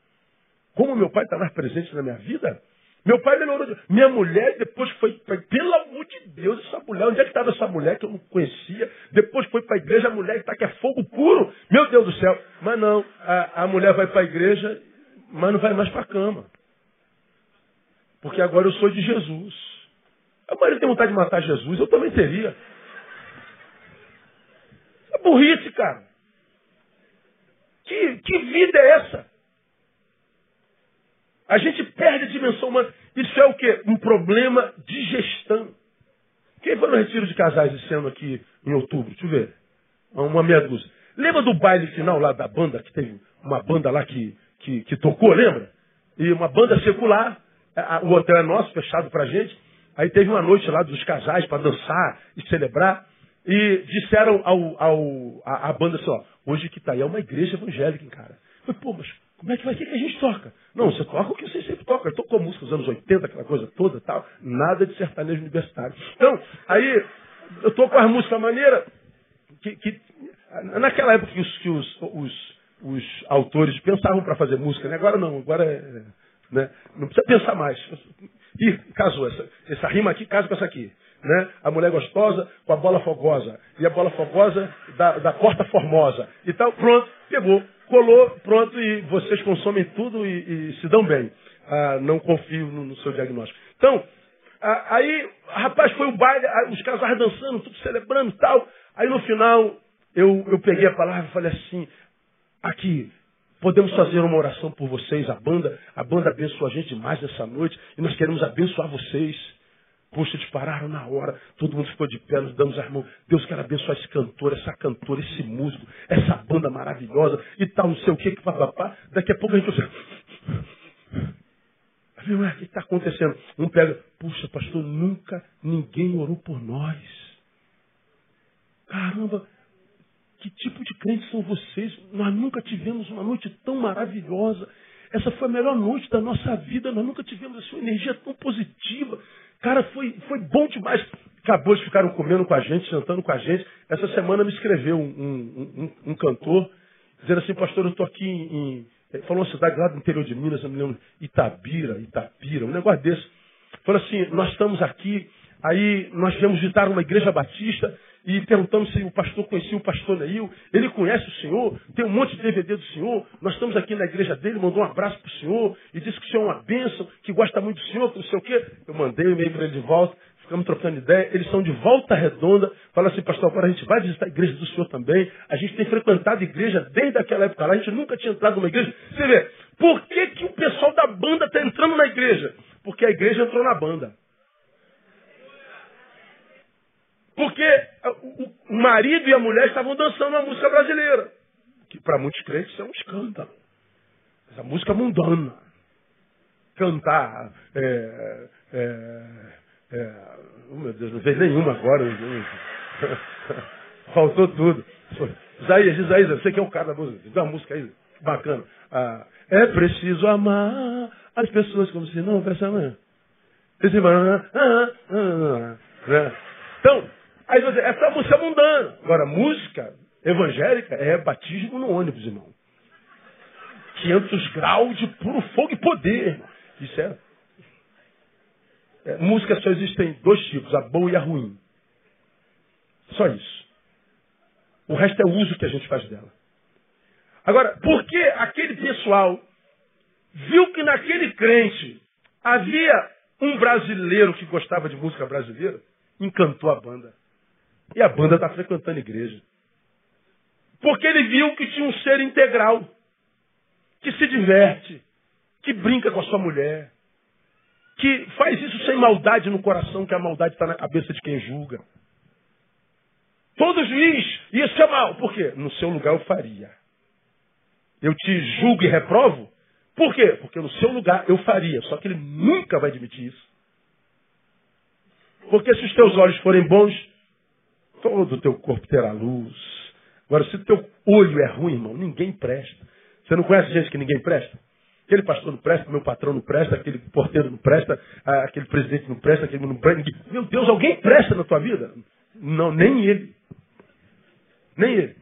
Como meu pai está mais presente na minha vida, meu pai melhorou. Minha mulher, depois foi, pelo amor de Deus, essa mulher, onde é que estava essa mulher que eu não conhecia? Depois foi para a igreja, a mulher está que é fogo puro. Meu Deus do céu. Mas não, a, a mulher vai para a igreja, mas não vai mais para a cama. Porque agora eu sou de Jesus. A mulher tem vontade de matar Jesus, eu também teria. É burrice, cara. Que, que vida é essa? A gente perde a dimensão humana. Isso é o quê? Um problema de gestão. Quem foi no retiro de casais esse ano aqui em outubro? Deixa eu ver. Uma meia dúzia. Lembra do baile final lá da banda, que teve uma banda lá que, que, que tocou, lembra? E uma banda secular, o hotel é nosso, fechado pra gente. Aí teve uma noite lá dos casais para dançar e celebrar. E disseram ao, ao, a, a banda assim, ó, hoje que tá aí é uma igreja evangélica, cara. Falei, pô, mas como é que vai ser que a gente toca? Não, você toca o que você sempre toca. Eu tocou música dos anos 80, aquela coisa toda tal. Nada de sertanejo universitário. Então, aí, eu tô com as músicas maneira que, que naquela época que os, que os, os, os autores pensavam para fazer música, né? Agora não, agora é, né? não precisa pensar mais. Ih, casou, essa, essa rima aqui casa com essa aqui. Né? A mulher gostosa com a bola fogosa. E a bola fogosa da, da porta formosa. E tal, pronto, pegou colou, pronto, e vocês consomem tudo e, e se dão bem. Ah, não confio no, no, seu diagnóstico. Então, aí, rapaz, foi o baile, os casais dançando, tudo celebrando e tal. Aí no final, eu, eu peguei a palavra e falei assim, aqui, podemos fazer uma oração por vocês, a banda, a banda abençoou a gente demais nessa noite, e nós queremos abençoar vocês. Poxa, eles pararam na hora, todo mundo ficou de pé, nos damos as mãos. Deus quer abençoar esse cantor, essa cantora, esse músico, essa banda maravilhosa e tal, não sei o que, que papapá. Daqui a pouco a gente vai Ué, o que está acontecendo? Um pega, puxa, pastor, nunca ninguém orou por nós. Caramba, que tipo de crentes são vocês? Nós nunca tivemos uma noite tão maravilhosa. Essa foi a melhor noite da nossa vida. Nós nunca tivemos essa energia tão positiva. Cara, foi, foi bom demais. Acabou, eles ficaram comendo com a gente, jantando com a gente. Essa semana me escreveu um, um, um, cantor, dizendo assim, pastor, eu estou aqui em, em. Falou uma cidade lá do interior de Minas, eu me lembro, Itabira, Itapira, um negócio desse. Falou assim, nós estamos aqui, aí nós viemos visitar uma igreja batista, e perguntamos se o pastor conhecia o pastor Neil. Ele conhece o senhor, tem um monte de DVD do senhor. Nós estamos aqui na igreja dele, mandou um abraço para o senhor e disse que o senhor é uma bênção, que gosta muito do senhor, que não sei o quê. Eu mandei o e-mail para ele de volta, ficamos trocando ideia. Eles são de volta redonda. Fala assim, pastor, agora a gente vai visitar a igreja do senhor também. A gente tem frequentado a igreja desde aquela época lá. A gente nunca tinha entrado numa igreja. Você vê, por que, que o pessoal da banda está entrando na igreja? Porque a igreja entrou na banda. Porque o marido e a mulher estavam dançando a música brasileira. Que para muitos crentes é um escândalo. Essa música mundana. Cantar. É, é, é, oh meu Deus, não fez nenhuma agora. [laughs] Faltou tudo. Isaías, Isaías, você que é o cara da música. Dá uma música aí, bacana. Ah, é preciso amar as pessoas como se não houvesse amanhã. Ah, ah, ah, né? Então, Aí você, essa música é mundana. Agora, música evangélica é batismo no ônibus, irmão. 500 graus de puro fogo e poder, irmão. Isso é, é. Música só existem dois tipos, a boa e a ruim. Só isso. O resto é o uso que a gente faz dela. Agora, por que aquele pessoal viu que naquele crente havia um brasileiro que gostava de música brasileira, encantou a banda. E a banda está frequentando a igreja. Porque ele viu que tinha um ser integral, que se diverte, que brinca com a sua mulher, que faz isso sem maldade no coração, que a maldade está na cabeça de quem julga. Todo juiz, isso é mal. Por quê? No seu lugar eu faria. Eu te julgo e reprovo. Por quê? Porque no seu lugar eu faria. Só que ele nunca vai admitir isso. Porque se os teus olhos forem bons, todo o teu corpo terá luz. Agora, se o teu olho é ruim, irmão, ninguém presta. Você não conhece gente que ninguém presta? Aquele pastor não presta, meu patrão não presta, aquele porteiro não presta, aquele presidente não presta, aquele não presta. Meu Deus, alguém presta na tua vida? Não, nem ele. Nem ele.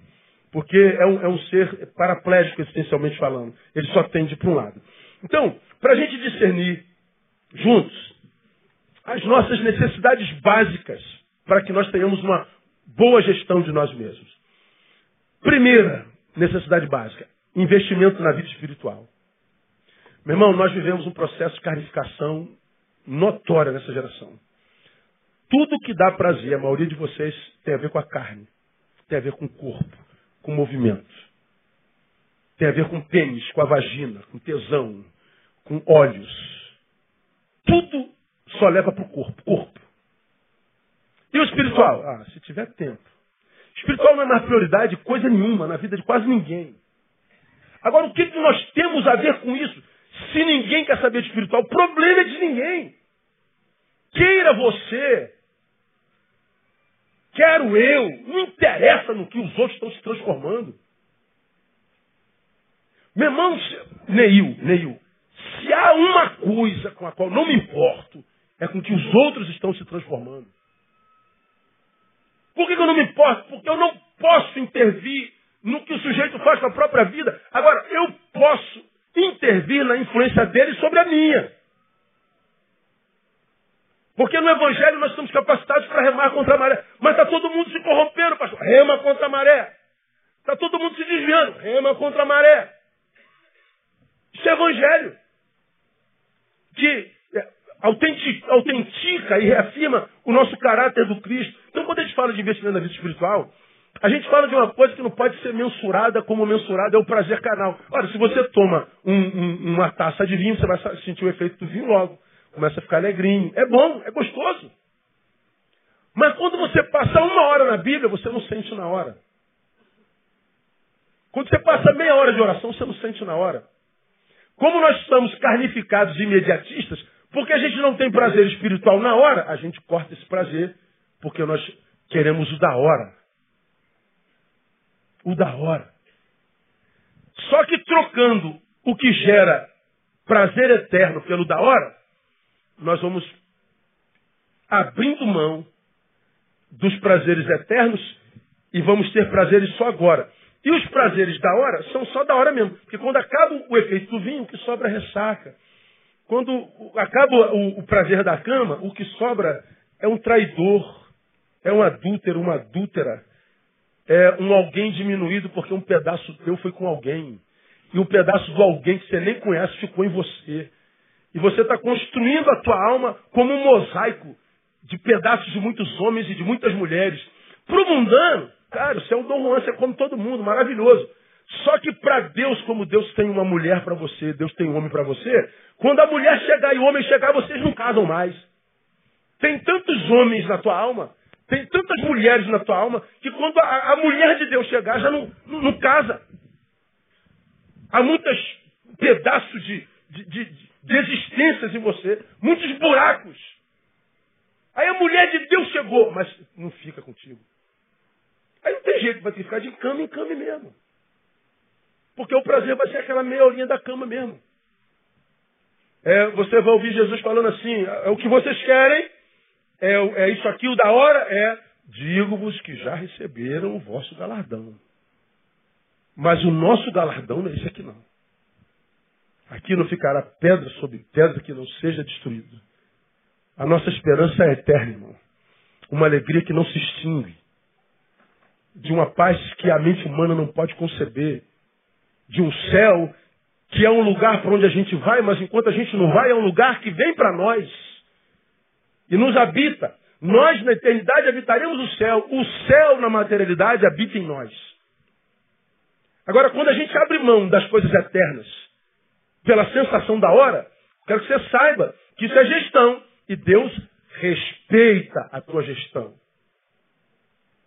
Porque é um, é um ser paraplégico, essencialmente falando. Ele só tende para um lado. Então, para a gente discernir juntos as nossas necessidades básicas, para que nós tenhamos uma boa gestão de nós mesmos. Primeira necessidade básica: investimento na vida espiritual. Meu irmão, nós vivemos um processo de carnificação notória nessa geração. Tudo que dá prazer, a maioria de vocês, tem a ver com a carne, tem a ver com o corpo, com o movimento. Tem a ver com pênis, com a vagina, com tesão, com olhos. Tudo só leva para o corpo, corpo. E o espiritual? Ah, se tiver tempo. Espiritual não é mais prioridade coisa nenhuma na vida de quase ninguém. Agora, o que, que nós temos a ver com isso? Se ninguém quer saber de espiritual, o problema é de ninguém. Queira você, quero eu, não interessa no que os outros estão se transformando. Meu irmão, Neil, Neil, se há uma coisa com a qual não me importo, é com que os outros estão se transformando. Por que, que eu não me importo? Porque eu não posso intervir no que o sujeito faz com a própria vida. Agora, eu posso intervir na influência dele sobre a minha. Porque no Evangelho nós estamos capacitados para remar contra a maré. Mas está todo mundo se corrompendo, pastor. Rema contra a maré. Está todo mundo se desviando. Rema contra a maré. Isso é Evangelho. Que autentica e reafirma o nosso caráter do Cristo. Então, quando a gente fala de investimento na vida espiritual, a gente fala de uma coisa que não pode ser mensurada como mensurada é o prazer carnal. Olha, se você toma um, um, uma taça de vinho, você vai sentir o efeito do vinho logo. Começa a ficar alegrinho. É bom, é gostoso. Mas quando você passa uma hora na Bíblia, você não sente na hora. Quando você passa meia hora de oração, você não sente na hora. Como nós estamos carnificados e imediatistas, porque a gente não tem prazer espiritual na hora, a gente corta esse prazer, porque nós queremos o da hora. O da hora. Só que trocando o que gera prazer eterno pelo da hora, nós vamos abrindo mão dos prazeres eternos e vamos ter prazeres só agora. E os prazeres da hora são só da hora mesmo. Porque quando acaba o efeito do vinho, o que sobra é ressaca. Quando acaba o, o prazer da cama, o que sobra é um traidor, é um adúltero, uma adúltera, é um alguém diminuído porque um pedaço teu foi com alguém. E um pedaço do alguém que você nem conhece ficou em você. E você está construindo a tua alma como um mosaico de pedaços de muitos homens e de muitas mulheres. Para o mundano, Cara, você é um Dom Juan, você é como todo mundo, maravilhoso. Só que para Deus, como Deus tem uma mulher para você, Deus tem um homem para você, quando a mulher chegar e o homem chegar, vocês não casam mais. Tem tantos homens na tua alma, tem tantas mulheres na tua alma, que quando a, a mulher de Deus chegar, já não, não, não casa. Há muitos pedaços de, de, de, de existências em você, muitos buracos. Aí a mulher de Deus chegou, mas não fica contigo. Aí não tem jeito, vai ter que ficar de cama em cama mesmo. Porque o prazer vai ser aquela meia horinha da cama mesmo. É, você vai ouvir Jesus falando assim, é o que vocês querem, é, é isso aqui, o da hora é, digo-vos que já receberam o vosso galardão. Mas o nosso galardão não é esse aqui não. Aqui não ficará pedra sobre pedra que não seja destruído. A nossa esperança é eterna, irmão. Uma alegria que não se extingue de uma paz que a mente humana não pode conceber, de um céu que é um lugar para onde a gente vai, mas enquanto a gente não vai, é um lugar que vem para nós e nos habita. Nós, na eternidade, habitaremos o céu. O céu, na materialidade, habita em nós. Agora, quando a gente abre mão das coisas eternas pela sensação da hora, quero que você saiba que isso é gestão. E Deus respeita a tua gestão.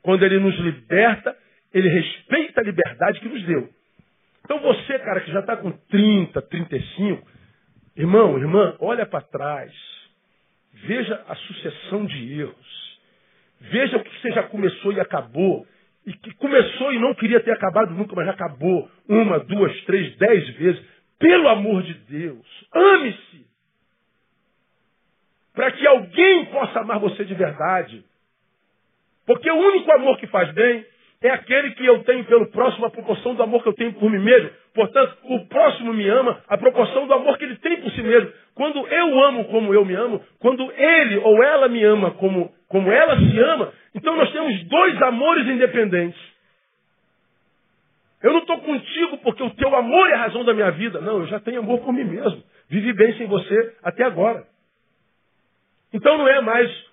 Quando ele nos liberta, ele respeita a liberdade que nos deu. Então você, cara, que já está com 30, 35, irmão, irmã, olha para trás. Veja a sucessão de erros. Veja o que você já começou e acabou. E que começou e não queria ter acabado nunca, mas já acabou. Uma, duas, três, dez vezes. Pelo amor de Deus, ame-se. Para que alguém possa amar você de verdade. Porque o único amor que faz bem é aquele que eu tenho pelo próximo, a proporção do amor que eu tenho por mim mesmo. Portanto, o próximo me ama, a proporção do amor que ele tem por si mesmo. Quando eu amo como eu me amo, quando ele ou ela me ama como, como ela se ama, então nós temos dois amores independentes. Eu não estou contigo porque o teu amor é a razão da minha vida. Não, eu já tenho amor por mim mesmo. Vivi bem sem você até agora. Então não é mais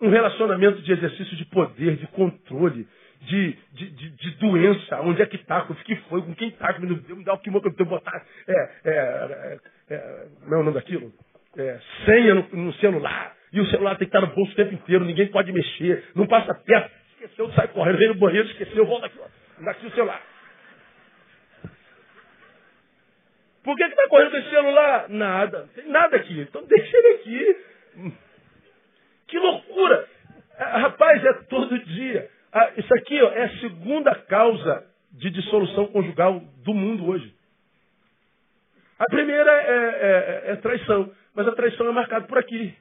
um relacionamento de exercício de poder, de controle, de, de, de, de doença, onde é que está, o que foi, com quem está, me, me dá o que eu tenho botar. É, é, é, é, é o nome daquilo? É, senha no, no, celular. E o celular tem que estar no bolso o tempo inteiro, ninguém pode mexer, não passa perto. Esqueceu, sai correndo, vem no banheiro, esqueceu, volta aqui, ó, o celular. Por que está correndo com esse celular? Nada, não tem nada aqui. Então deixa ele aqui. Que loucura! Ah, rapaz, é todo dia. Ah, isso aqui ó, é a segunda causa de dissolução conjugal do mundo hoje. A primeira é, é, é, é traição, mas a traição é marcada por aqui.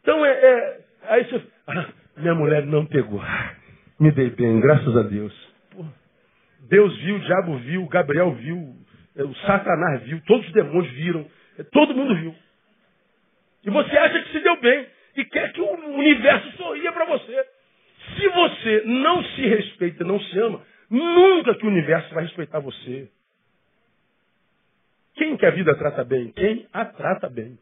Então é. é aí você. Ah, minha mulher não pegou. Me dei bem, graças a Deus. Deus viu, o diabo viu, Gabriel viu, é, o Satanás viu, todos os demônios viram, é, todo mundo viu. E você acha que se deu bem e quer que o universo sorria para você. Se você não se respeita, não se ama, nunca que o universo vai respeitar você. Quem que a vida trata bem? Quem a trata bem.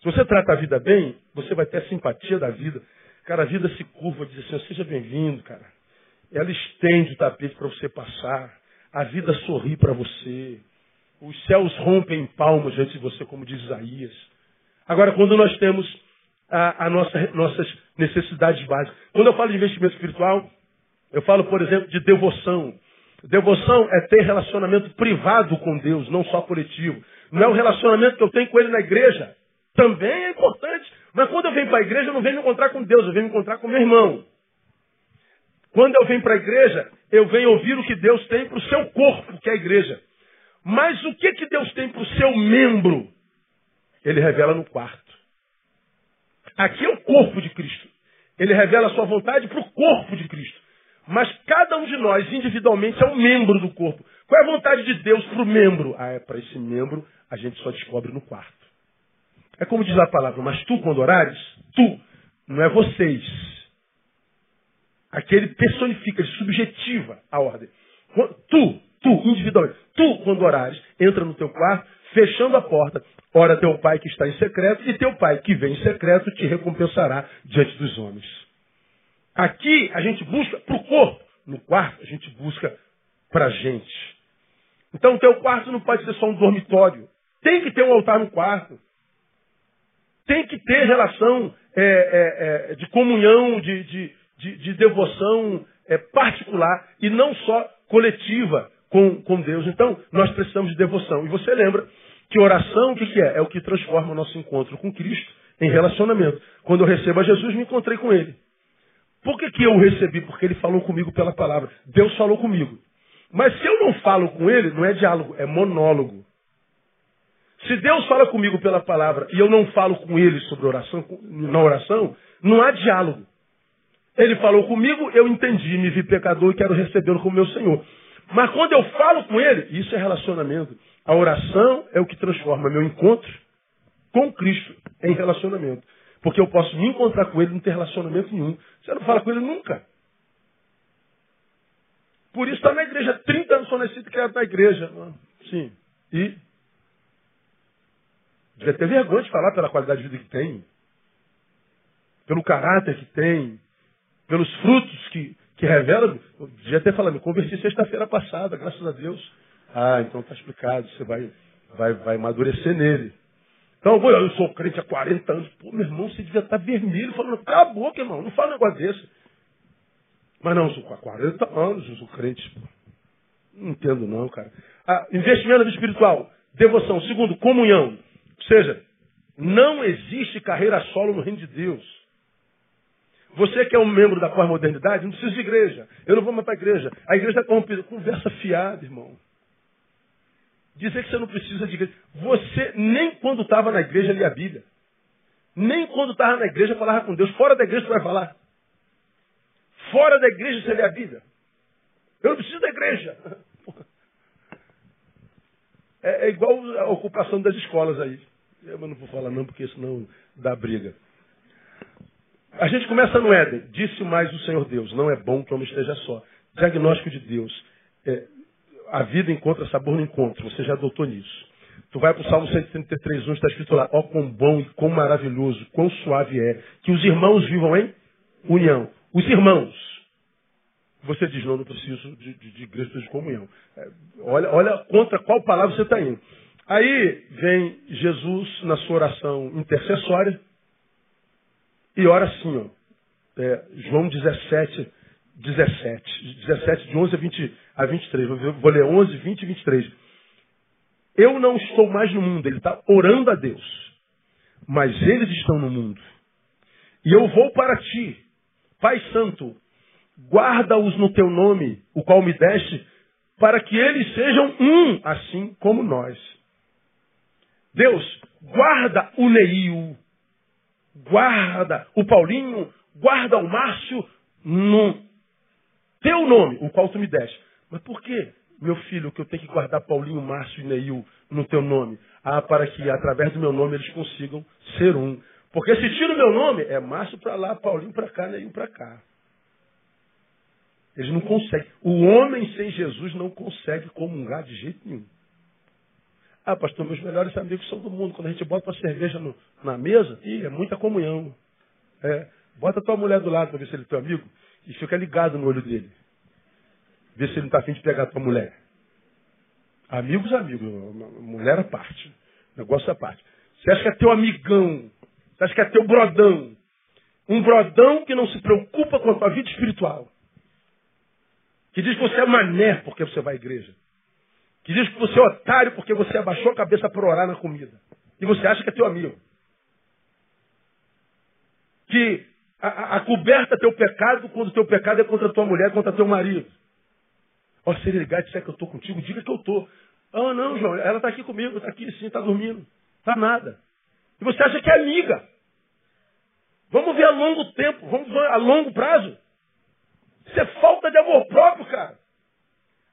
Se você trata a vida bem, você vai ter a simpatia da vida. Cara, a vida se curva, diz assim, seja bem-vindo, cara. Ela estende o tapete para você passar. A vida sorri para você. Os céus rompem em palmas diante de você, como diz Isaías. Agora, quando nós temos a, a nossa, nossas necessidades básicas. Quando eu falo de investimento espiritual, eu falo, por exemplo, de devoção. Devoção é ter relacionamento privado com Deus, não só coletivo. Não é o relacionamento que eu tenho com Ele na igreja. Também é importante. Mas quando eu venho para a igreja, eu não venho me encontrar com Deus, eu venho me encontrar com meu irmão. Quando eu venho para a igreja, eu venho ouvir o que Deus tem para o seu corpo, que é a igreja. Mas o que, que Deus tem para o seu membro? Ele revela no quarto. Aqui é o corpo de Cristo. Ele revela a sua vontade para o corpo de Cristo. Mas cada um de nós, individualmente, é um membro do corpo. Qual é a vontade de Deus para o membro? Ah, é para esse membro a gente só descobre no quarto. É como diz a palavra, mas tu, quando orares, tu, não é vocês. Aquele personifica, ele subjetiva a ordem. Tu, tu, individualmente, tu, quando orares, entra no teu quarto, fechando a porta, ora teu pai que está em secreto, e teu pai que vem em secreto te recompensará diante dos homens. Aqui a gente busca para o corpo, no quarto a gente busca para a gente. Então teu quarto não pode ser só um dormitório. Tem que ter um altar no quarto. Tem que ter relação é, é, é, de comunhão, de, de, de, de devoção é, particular e não só coletiva com, com Deus. Então, nós precisamos de devoção. E você lembra que oração, o que, que é? É o que transforma o nosso encontro com Cristo em relacionamento. Quando eu recebo a Jesus, me encontrei com Ele. Por que, que eu o recebi? Porque Ele falou comigo pela palavra. Deus falou comigo. Mas se eu não falo com Ele, não é diálogo, é monólogo. Se Deus fala comigo pela palavra e eu não falo com Ele sobre oração, na oração, não há diálogo. Ele falou comigo, eu entendi, me vi pecador e quero recebê-lo como meu Senhor. Mas quando eu falo com ele, isso é relacionamento. A oração é o que transforma meu encontro com Cristo em relacionamento. Porque eu posso me encontrar com ele e não ter relacionamento nenhum. Você não fala com ele nunca. Por isso está na igreja. 30 anos só nascido e criado na igreja. Sim. E devia ter vergonha de falar pela qualidade de vida que tem. Pelo caráter que tem. Pelos frutos que, que revela, devia até falar, me converti sexta-feira passada, graças a Deus. Ah, então está explicado, você vai, vai, vai amadurecer nele. Então, eu sou crente há 40 anos. Pô, meu irmão, você devia estar tá vermelho, falando, cala a boca, irmão, não fala um negócio desse. Mas não, sou há 40 anos, eu sou crente. Pô. Não entendo não, cara. Ah, investimento espiritual, devoção. Segundo, comunhão. Ou seja, não existe carreira solo no reino de Deus. Você que é um membro da pós-modernidade, não precisa de igreja. Eu não vou mais para a igreja. A igreja está corrompida. Conversa fiada, irmão. Dizer que você não precisa de igreja. Você, nem quando estava na igreja, lia a Bíblia. Nem quando estava na igreja, falava com Deus. Fora da igreja, você vai falar. Fora da igreja, você lê a Bíblia. Eu não preciso da igreja. É, é igual a ocupação das escolas aí. Eu não vou falar não, porque senão dá briga. A gente começa no Éden. Disse mais o Senhor Deus: Não é bom que o homem esteja só. Diagnóstico de Deus. É, a vida encontra sabor no encontro. Você já adotou nisso. Tu vai para o Salmo 133, 1, está escrito lá: Ó, oh, quão bom e quão maravilhoso, quão suave é que os irmãos vivam em união. Os irmãos. Você diz: Não, não preciso de, de, de igreja de comunhão. É, olha, olha contra qual palavra você está indo. Aí vem Jesus na sua oração intercessória e ora assim, ó, é, João 17, 17, 17 de 11 a, 20, a 23. Vou, vou ler 11, 20 e 23. Eu não estou mais no mundo. Ele está orando a Deus. Mas eles estão no mundo. E eu vou para ti, Pai Santo, guarda-os no teu nome, o qual me deste, para que eles sejam um, assim como nós. Deus, guarda o Neil, guarda o Paulinho, guarda o Márcio no teu nome, o qual tu me deste. Mas por que, meu filho, que eu tenho que guardar Paulinho, Márcio e Neil no teu nome? Ah, para que através do meu nome eles consigam ser um. Porque se tira o meu nome, é Márcio para lá, Paulinho para cá, Neil para cá. Eles não conseguem. O homem sem Jesus não consegue comungar de jeito nenhum. Ah, pastor, meus melhores amigos são do mundo. Quando a gente bota uma cerveja no, na mesa, ih, é muita comunhão. É, bota tua mulher do lado para ver se ele é teu amigo e fica ligado no olho dele. Vê se ele não está afim de pegar tua mulher. Amigos, amigos. Mulher à parte. Negócio à parte. Você acha que é teu amigão. Você acha que é teu brodão. Um brodão que não se preocupa com a tua vida espiritual. Que diz que você é mané porque você vai à igreja. Que diz que você é otário porque você abaixou a cabeça para orar na comida. E você acha que é teu amigo. Que a, a, a coberta teu pecado quando teu pecado é contra tua mulher, contra teu marido. Ó, se ele ligar e disser que eu estou contigo, diga que eu estou. Ah, não, João, ela está aqui comigo, está aqui sim, está dormindo. Está nada. E você acha que é amiga. Vamos ver a longo tempo, vamos ver a longo prazo. Isso é falta de amor próprio, cara.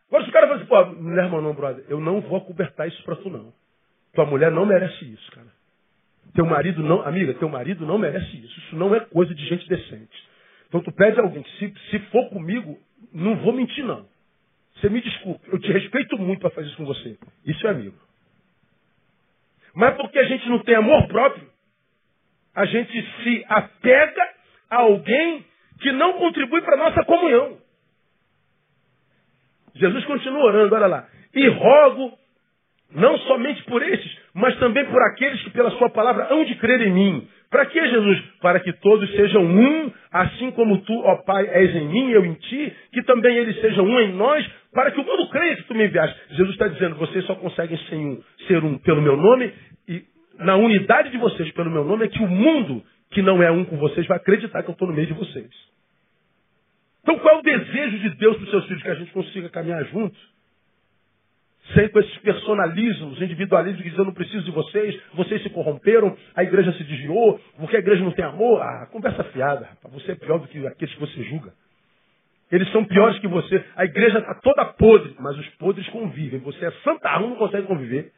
Agora se o cara fala assim, pô, mulher, irmão, não, brother, eu não vou acobertar isso pra tu, não. Tua mulher não merece isso, cara. Teu marido não, amiga, teu marido não merece isso. Isso não é coisa de gente decente. Então tu pede a alguém se, se for comigo, não vou mentir, não. Você me desculpe, eu te respeito muito para fazer isso com você. Isso é amigo. Mas porque a gente não tem amor próprio, a gente se apega a alguém que não contribui para nossa comunhão. Jesus continua orando, olha lá. E rogo, não somente por estes, mas também por aqueles que pela sua palavra hão de crer em mim. Para que, Jesus? Para que todos sejam um, assim como tu, ó Pai, és em mim eu em ti, que também eles sejam um em nós, para que o mundo creia que tu me enviaste. Jesus está dizendo, vocês só conseguem ser um, ser um pelo meu nome, e na unidade de vocês pelo meu nome é que o mundo que não é um com vocês vai acreditar que eu estou no meio de vocês. Então qual é o desejo de Deus para os seus filhos? Que a gente consiga caminhar juntos. Sem com esses personalismos, individualismos que dizem eu não preciso de vocês, vocês se corromperam, a igreja se desviou, porque a igreja não tem amor. Ah, conversa fiada, rapaz. Você é pior do que aqueles que você julga. Eles são piores que você. A igreja está toda podre, mas os podres convivem. Você é santarrão, não consegue conviver.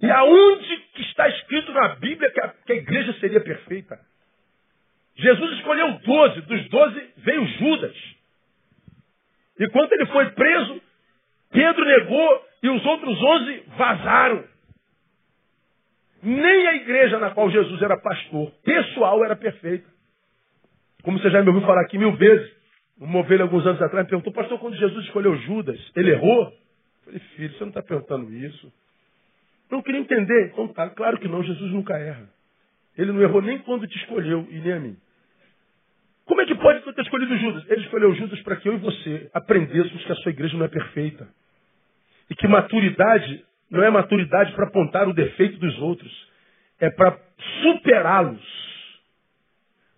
E aonde que está escrito na Bíblia que a, que a igreja seria perfeita? Jesus escolheu doze, dos doze veio Judas. E quando ele foi preso, Pedro negou e os outros onze vazaram. Nem a igreja na qual Jesus era pastor, pessoal, era perfeita. Como você já me ouviu falar aqui mil vezes. Uma ovelha alguns anos atrás me perguntou, pastor, quando Jesus escolheu Judas, ele errou? Eu falei, filho, você não está perguntando isso. Não queria entender. Então tá, claro que não, Jesus nunca erra. Ele não errou nem quando te escolheu e nem a mim. Como é que pode ter escolhido Judas? Ele escolheu Judas para que eu e você aprendêssemos que a sua igreja não é perfeita. E que maturidade não é maturidade para apontar o defeito dos outros. É para superá-los.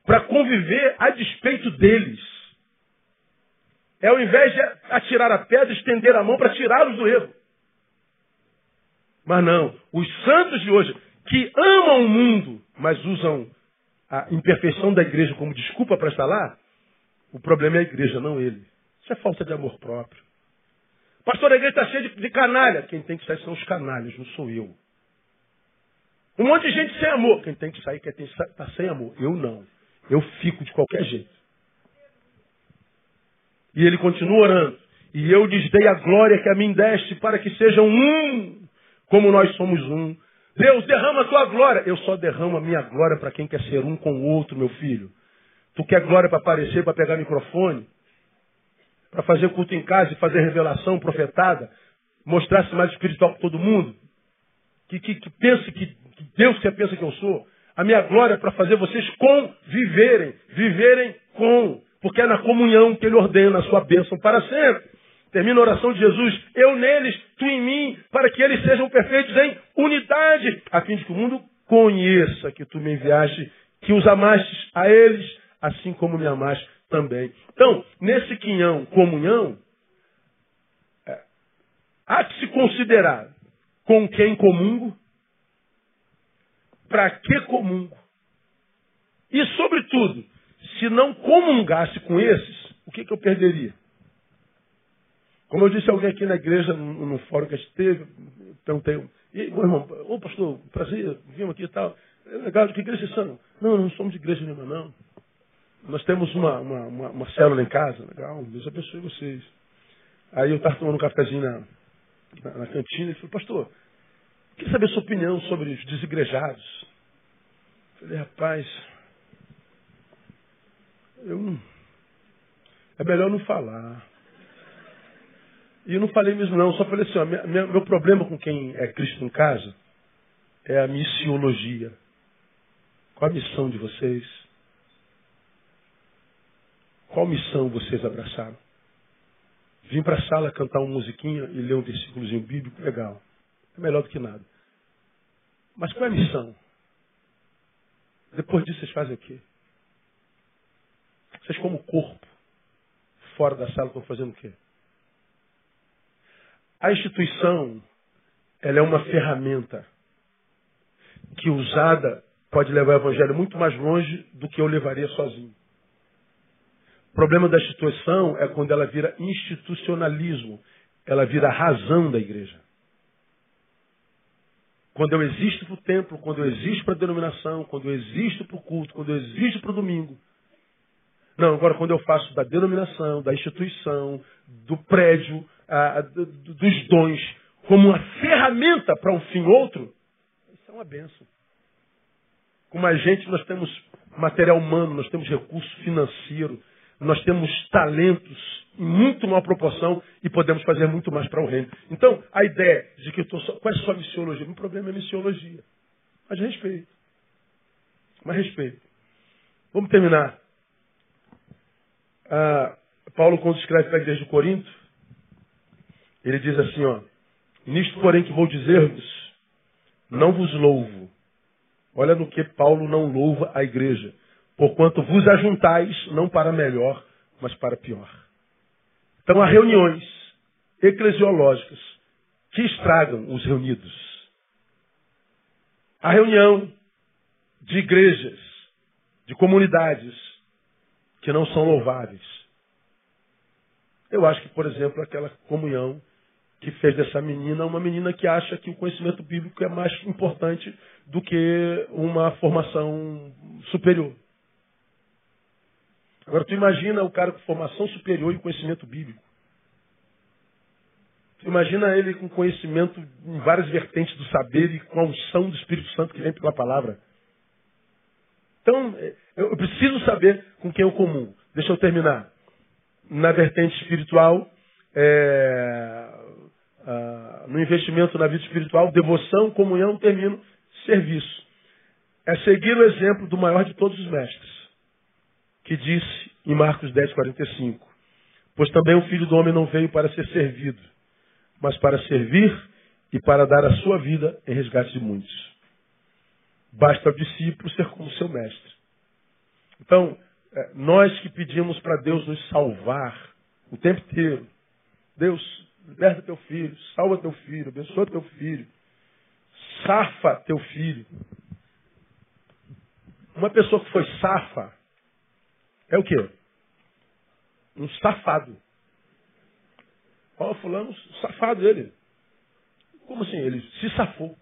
Para conviver a despeito deles. É ao invés de atirar a pedra, estender a mão para tirá-los do erro. Mas não, os santos de hoje, que amam o mundo, mas usam a imperfeição da igreja como desculpa para estar lá, o problema é a igreja, não ele. Isso é falta de amor próprio. Pastor, a igreja está cheia de, de canalha. Quem tem que sair são os canalhas, não sou eu. Um monte de gente sem amor. Quem tem que sair, quem tem que está sem amor. Eu não. Eu fico de qualquer jeito. E ele continua orando. E eu lhes dei a glória que a mim deste para que sejam um, como nós somos um. Deus, derrama a tua glória. Eu só derramo a minha glória para quem quer ser um com o outro, meu filho. Tu quer glória para aparecer, para pegar microfone? Para fazer culto em casa e fazer revelação profetada? Mostrar-se mais espiritual que todo mundo? Que, que, que pense que, que Deus que pensa que eu sou? A minha glória é para fazer vocês conviverem, viverem com. Porque é na comunhão que Ele ordena a sua bênção para sempre. Termina a oração de Jesus, eu neles, tu em mim, para que eles sejam perfeitos em unidade, a fim de que o mundo conheça que tu me enviaste, que os amaste a eles, assim como me amaste também. Então, nesse quinhão, comunhão, é, há que se considerar com quem comungo, para que comungo, e, sobretudo, se não comungasse com esses, o que, que eu perderia? Como eu disse alguém aqui na igreja, no, no fórum que a gente teve, perguntei, e, meu irmão, ô pastor, prazer, vimos aqui e tal. É legal, de que igreja vocês são? Não, não somos de igreja nenhuma, não. Nós temos uma, uma, uma, uma célula em casa, legal, Deus abençoe vocês. Aí eu estava tomando um cafezinho na, na, na cantina e falei, pastor, queria saber sua opinião sobre os desigrejados. Falei, rapaz, eu, é melhor não falar. E eu não falei mesmo não, só falei assim, ó, minha, meu problema com quem é Cristo em casa é a missiologia. Qual a missão de vocês? Qual missão vocês abraçaram? Vim para a sala cantar uma musiquinha e ler um versículozinho bíblico, legal. É melhor do que nada. Mas qual é a missão? Depois disso vocês fazem o quê? Vocês como corpo, fora da sala, estão fazendo o quê? A instituição, ela é uma ferramenta que usada pode levar o evangelho muito mais longe do que eu levaria sozinho. O problema da instituição é quando ela vira institucionalismo, ela vira razão da igreja. Quando eu existo para o templo, quando eu existo para a denominação, quando eu existo para o culto, quando eu existo para o domingo. Não, agora quando eu faço da denominação, da instituição, do prédio, ah, dos dons como uma ferramenta para um fim outro, isso é uma benção. Como a gente, nós temos material humano, nós temos recurso financeiro, nós temos talentos em muito maior proporção e podemos fazer muito mais para o reino. Então, a ideia de que eu estou só. Qual é sua missiologia? O problema é missiologia. Mas respeito. Mas respeito. Vamos terminar. Ah, Paulo, quando escreve para a igreja de Corinto, ele diz assim, ó, nisto porém que vou dizer-vos, não vos louvo. Olha no que Paulo não louva a igreja. Porquanto vos ajuntais, não para melhor, mas para pior. Então há reuniões eclesiológicas que estragam os reunidos. A reunião de igrejas, de comunidades que não são louváveis. Eu acho que, por exemplo, aquela comunhão que fez dessa menina uma menina que acha que o conhecimento bíblico é mais importante do que uma formação superior. Agora tu imagina o cara com formação superior e conhecimento bíblico. Tu imagina ele com conhecimento em várias vertentes do saber e com a unção do Espírito Santo que vem pela palavra. Então, eu preciso saber com quem eu comum. Deixa eu terminar. Na vertente espiritual, é, ah, no investimento na vida espiritual, devoção, comunhão, termino, serviço. É seguir o exemplo do maior de todos os mestres, que disse em Marcos 10, 45, pois também o Filho do Homem não veio para ser servido, mas para servir e para dar a sua vida em resgate de muitos. Basta ao discípulo ser como seu mestre. Então, é, nós que pedimos para Deus nos salvar o tempo inteiro, Deus, liberta teu filho, salva teu filho, abençoa teu filho, safa teu filho. Uma pessoa que foi safa é o quê? Um safado. Ó, fulano, safado ele. Como assim? Ele se safou.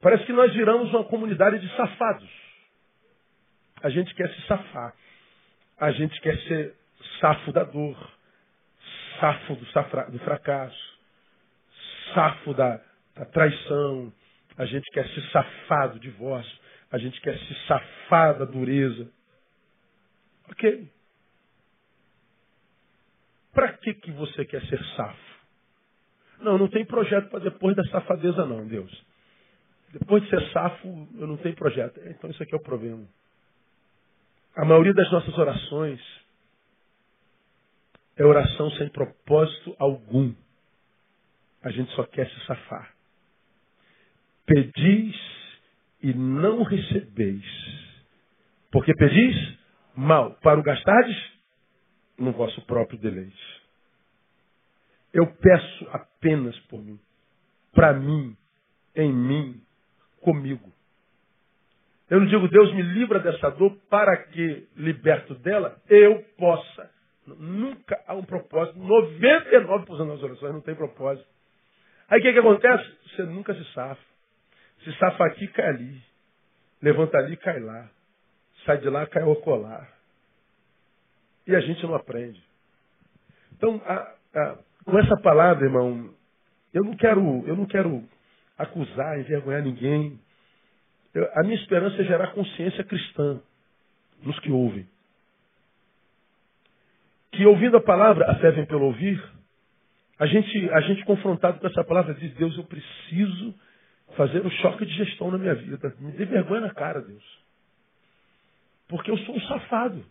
Parece que nós viramos uma comunidade de safados. A gente quer se safar. A gente quer ser safo da dor safo do, safra, do fracasso, safo da, da traição, a gente quer se safar do divórcio, a gente quer se safar da dureza. Ok. Para que, que você quer ser safo? Não, não tem projeto para depois da safadeza não, Deus. Depois de ser safo, eu não tenho projeto. Então isso aqui é o problema. A maioria das nossas orações é oração sem propósito algum. A gente só quer se safar. Pedis e não recebeis. Porque pedis mal, para o gastardes no vosso próprio deleite. Eu peço apenas por mim, para mim, em mim, comigo. Eu não digo, Deus me livra dessa dor para que, liberto dela, eu possa. Nunca há um propósito. 99% das orações não tem propósito. Aí o que, que acontece? Você nunca se safa. Se safa aqui, cai ali. Levanta ali, cai lá. Sai de lá, cai ao colar. E a gente não aprende. Então, a, a, com essa palavra, irmão, eu não quero, eu não quero acusar, envergonhar ninguém. Eu, a minha esperança é gerar consciência cristã nos que ouvem. Que ouvindo a palavra, a fé vem pelo ouvir, a gente, a gente confrontado com essa palavra diz, Deus, eu preciso fazer um choque de gestão na minha vida. Me dê vergonha na cara, Deus. Porque eu sou um safado.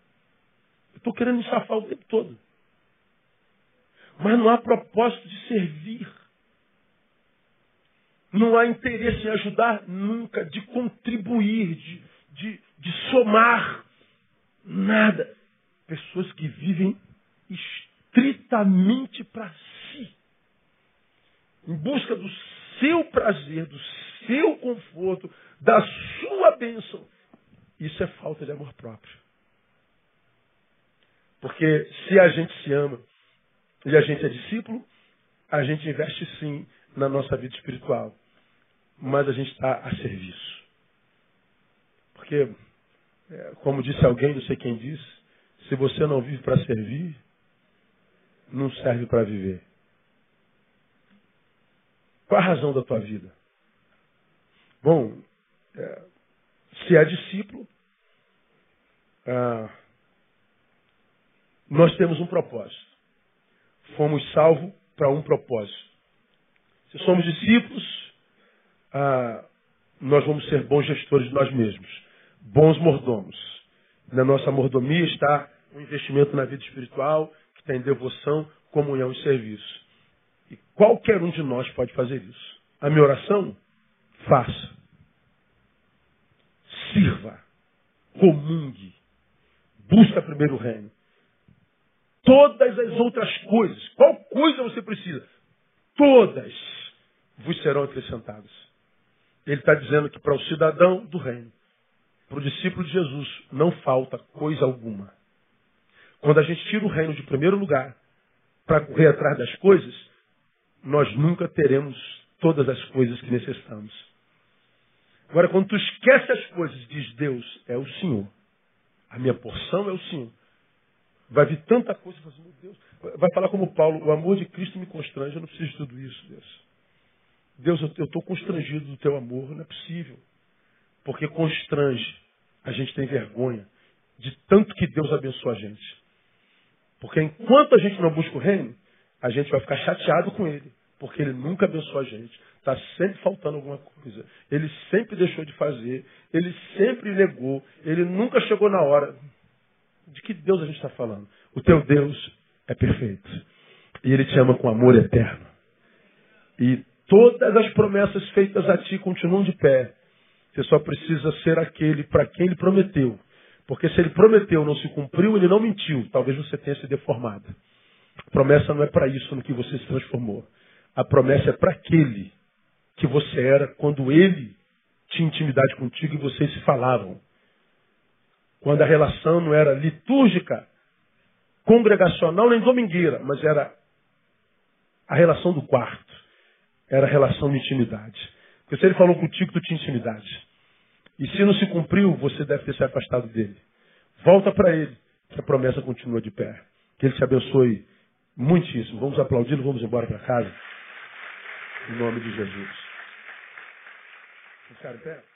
Eu estou querendo me safar o tempo todo. Mas não há propósito de servir. Não há interesse em ajudar nunca, de contribuir, de, de, de somar. Nada. Pessoas que vivem estritamente para si. Em busca do seu prazer, do seu conforto, da sua bênção. Isso é falta de amor próprio. Porque se a gente se ama e a gente é discípulo, a gente investe sim na nossa vida espiritual. Mas a gente está a serviço. Porque, é, como disse alguém, não sei quem disse, se você não vive para servir, não serve para viver. Qual a razão da tua vida? Bom, é, se é discípulo, ah, nós temos um propósito. Fomos salvos para um propósito. Se somos discípulos, ah, nós vamos ser bons gestores de nós mesmos, bons mordomos. Na nossa mordomia está um investimento na vida espiritual, tem devoção, comunhão e serviço. E qualquer um de nós pode fazer isso. A minha oração, faça. Sirva. Comungue. Busca primeiro o reino. Todas as outras coisas, qual coisa você precisa? Todas vos serão acrescentadas. Ele está dizendo que para o cidadão do reino, para o discípulo de Jesus, não falta coisa alguma. Quando a gente tira o reino de primeiro lugar para correr atrás das coisas, nós nunca teremos todas as coisas que necessitamos. Agora, quando tu esquece as coisas, diz Deus, é o Senhor. A minha porção é o Senhor. Vai vir tanta coisa, assim, meu Deus. Vai falar como Paulo, o amor de Cristo me constrange, eu não preciso de tudo isso, Deus. Deus, eu estou constrangido do teu amor, não é possível. Porque constrange. A gente tem vergonha de tanto que Deus abençoa a gente. Porque enquanto a gente não busca o reino, a gente vai ficar chateado com ele, porque ele nunca abençoou a gente. Está sempre faltando alguma coisa. Ele sempre deixou de fazer, ele sempre negou, ele nunca chegou na hora. De que Deus a gente está falando? O teu Deus é perfeito. E ele te ama com amor eterno. E todas as promessas feitas a ti continuam de pé. Você só precisa ser aquele para quem ele prometeu. Porque se ele prometeu não se cumpriu, ele não mentiu. Talvez você tenha se deformado. A promessa não é para isso no que você se transformou. A promessa é para aquele que você era quando ele tinha intimidade contigo e vocês se falavam. Quando a relação não era litúrgica, congregacional nem domingueira, mas era a relação do quarto. Era a relação de intimidade. Porque se ele falou contigo, tu tinha intimidade. E se não se cumpriu, você deve ter se afastado dele. Volta para ele, que a promessa continua de pé. Que ele te abençoe Muitíssimo. Vamos aplaudi-lo, vamos embora para casa. Em nome de Jesus. Ficar em pé?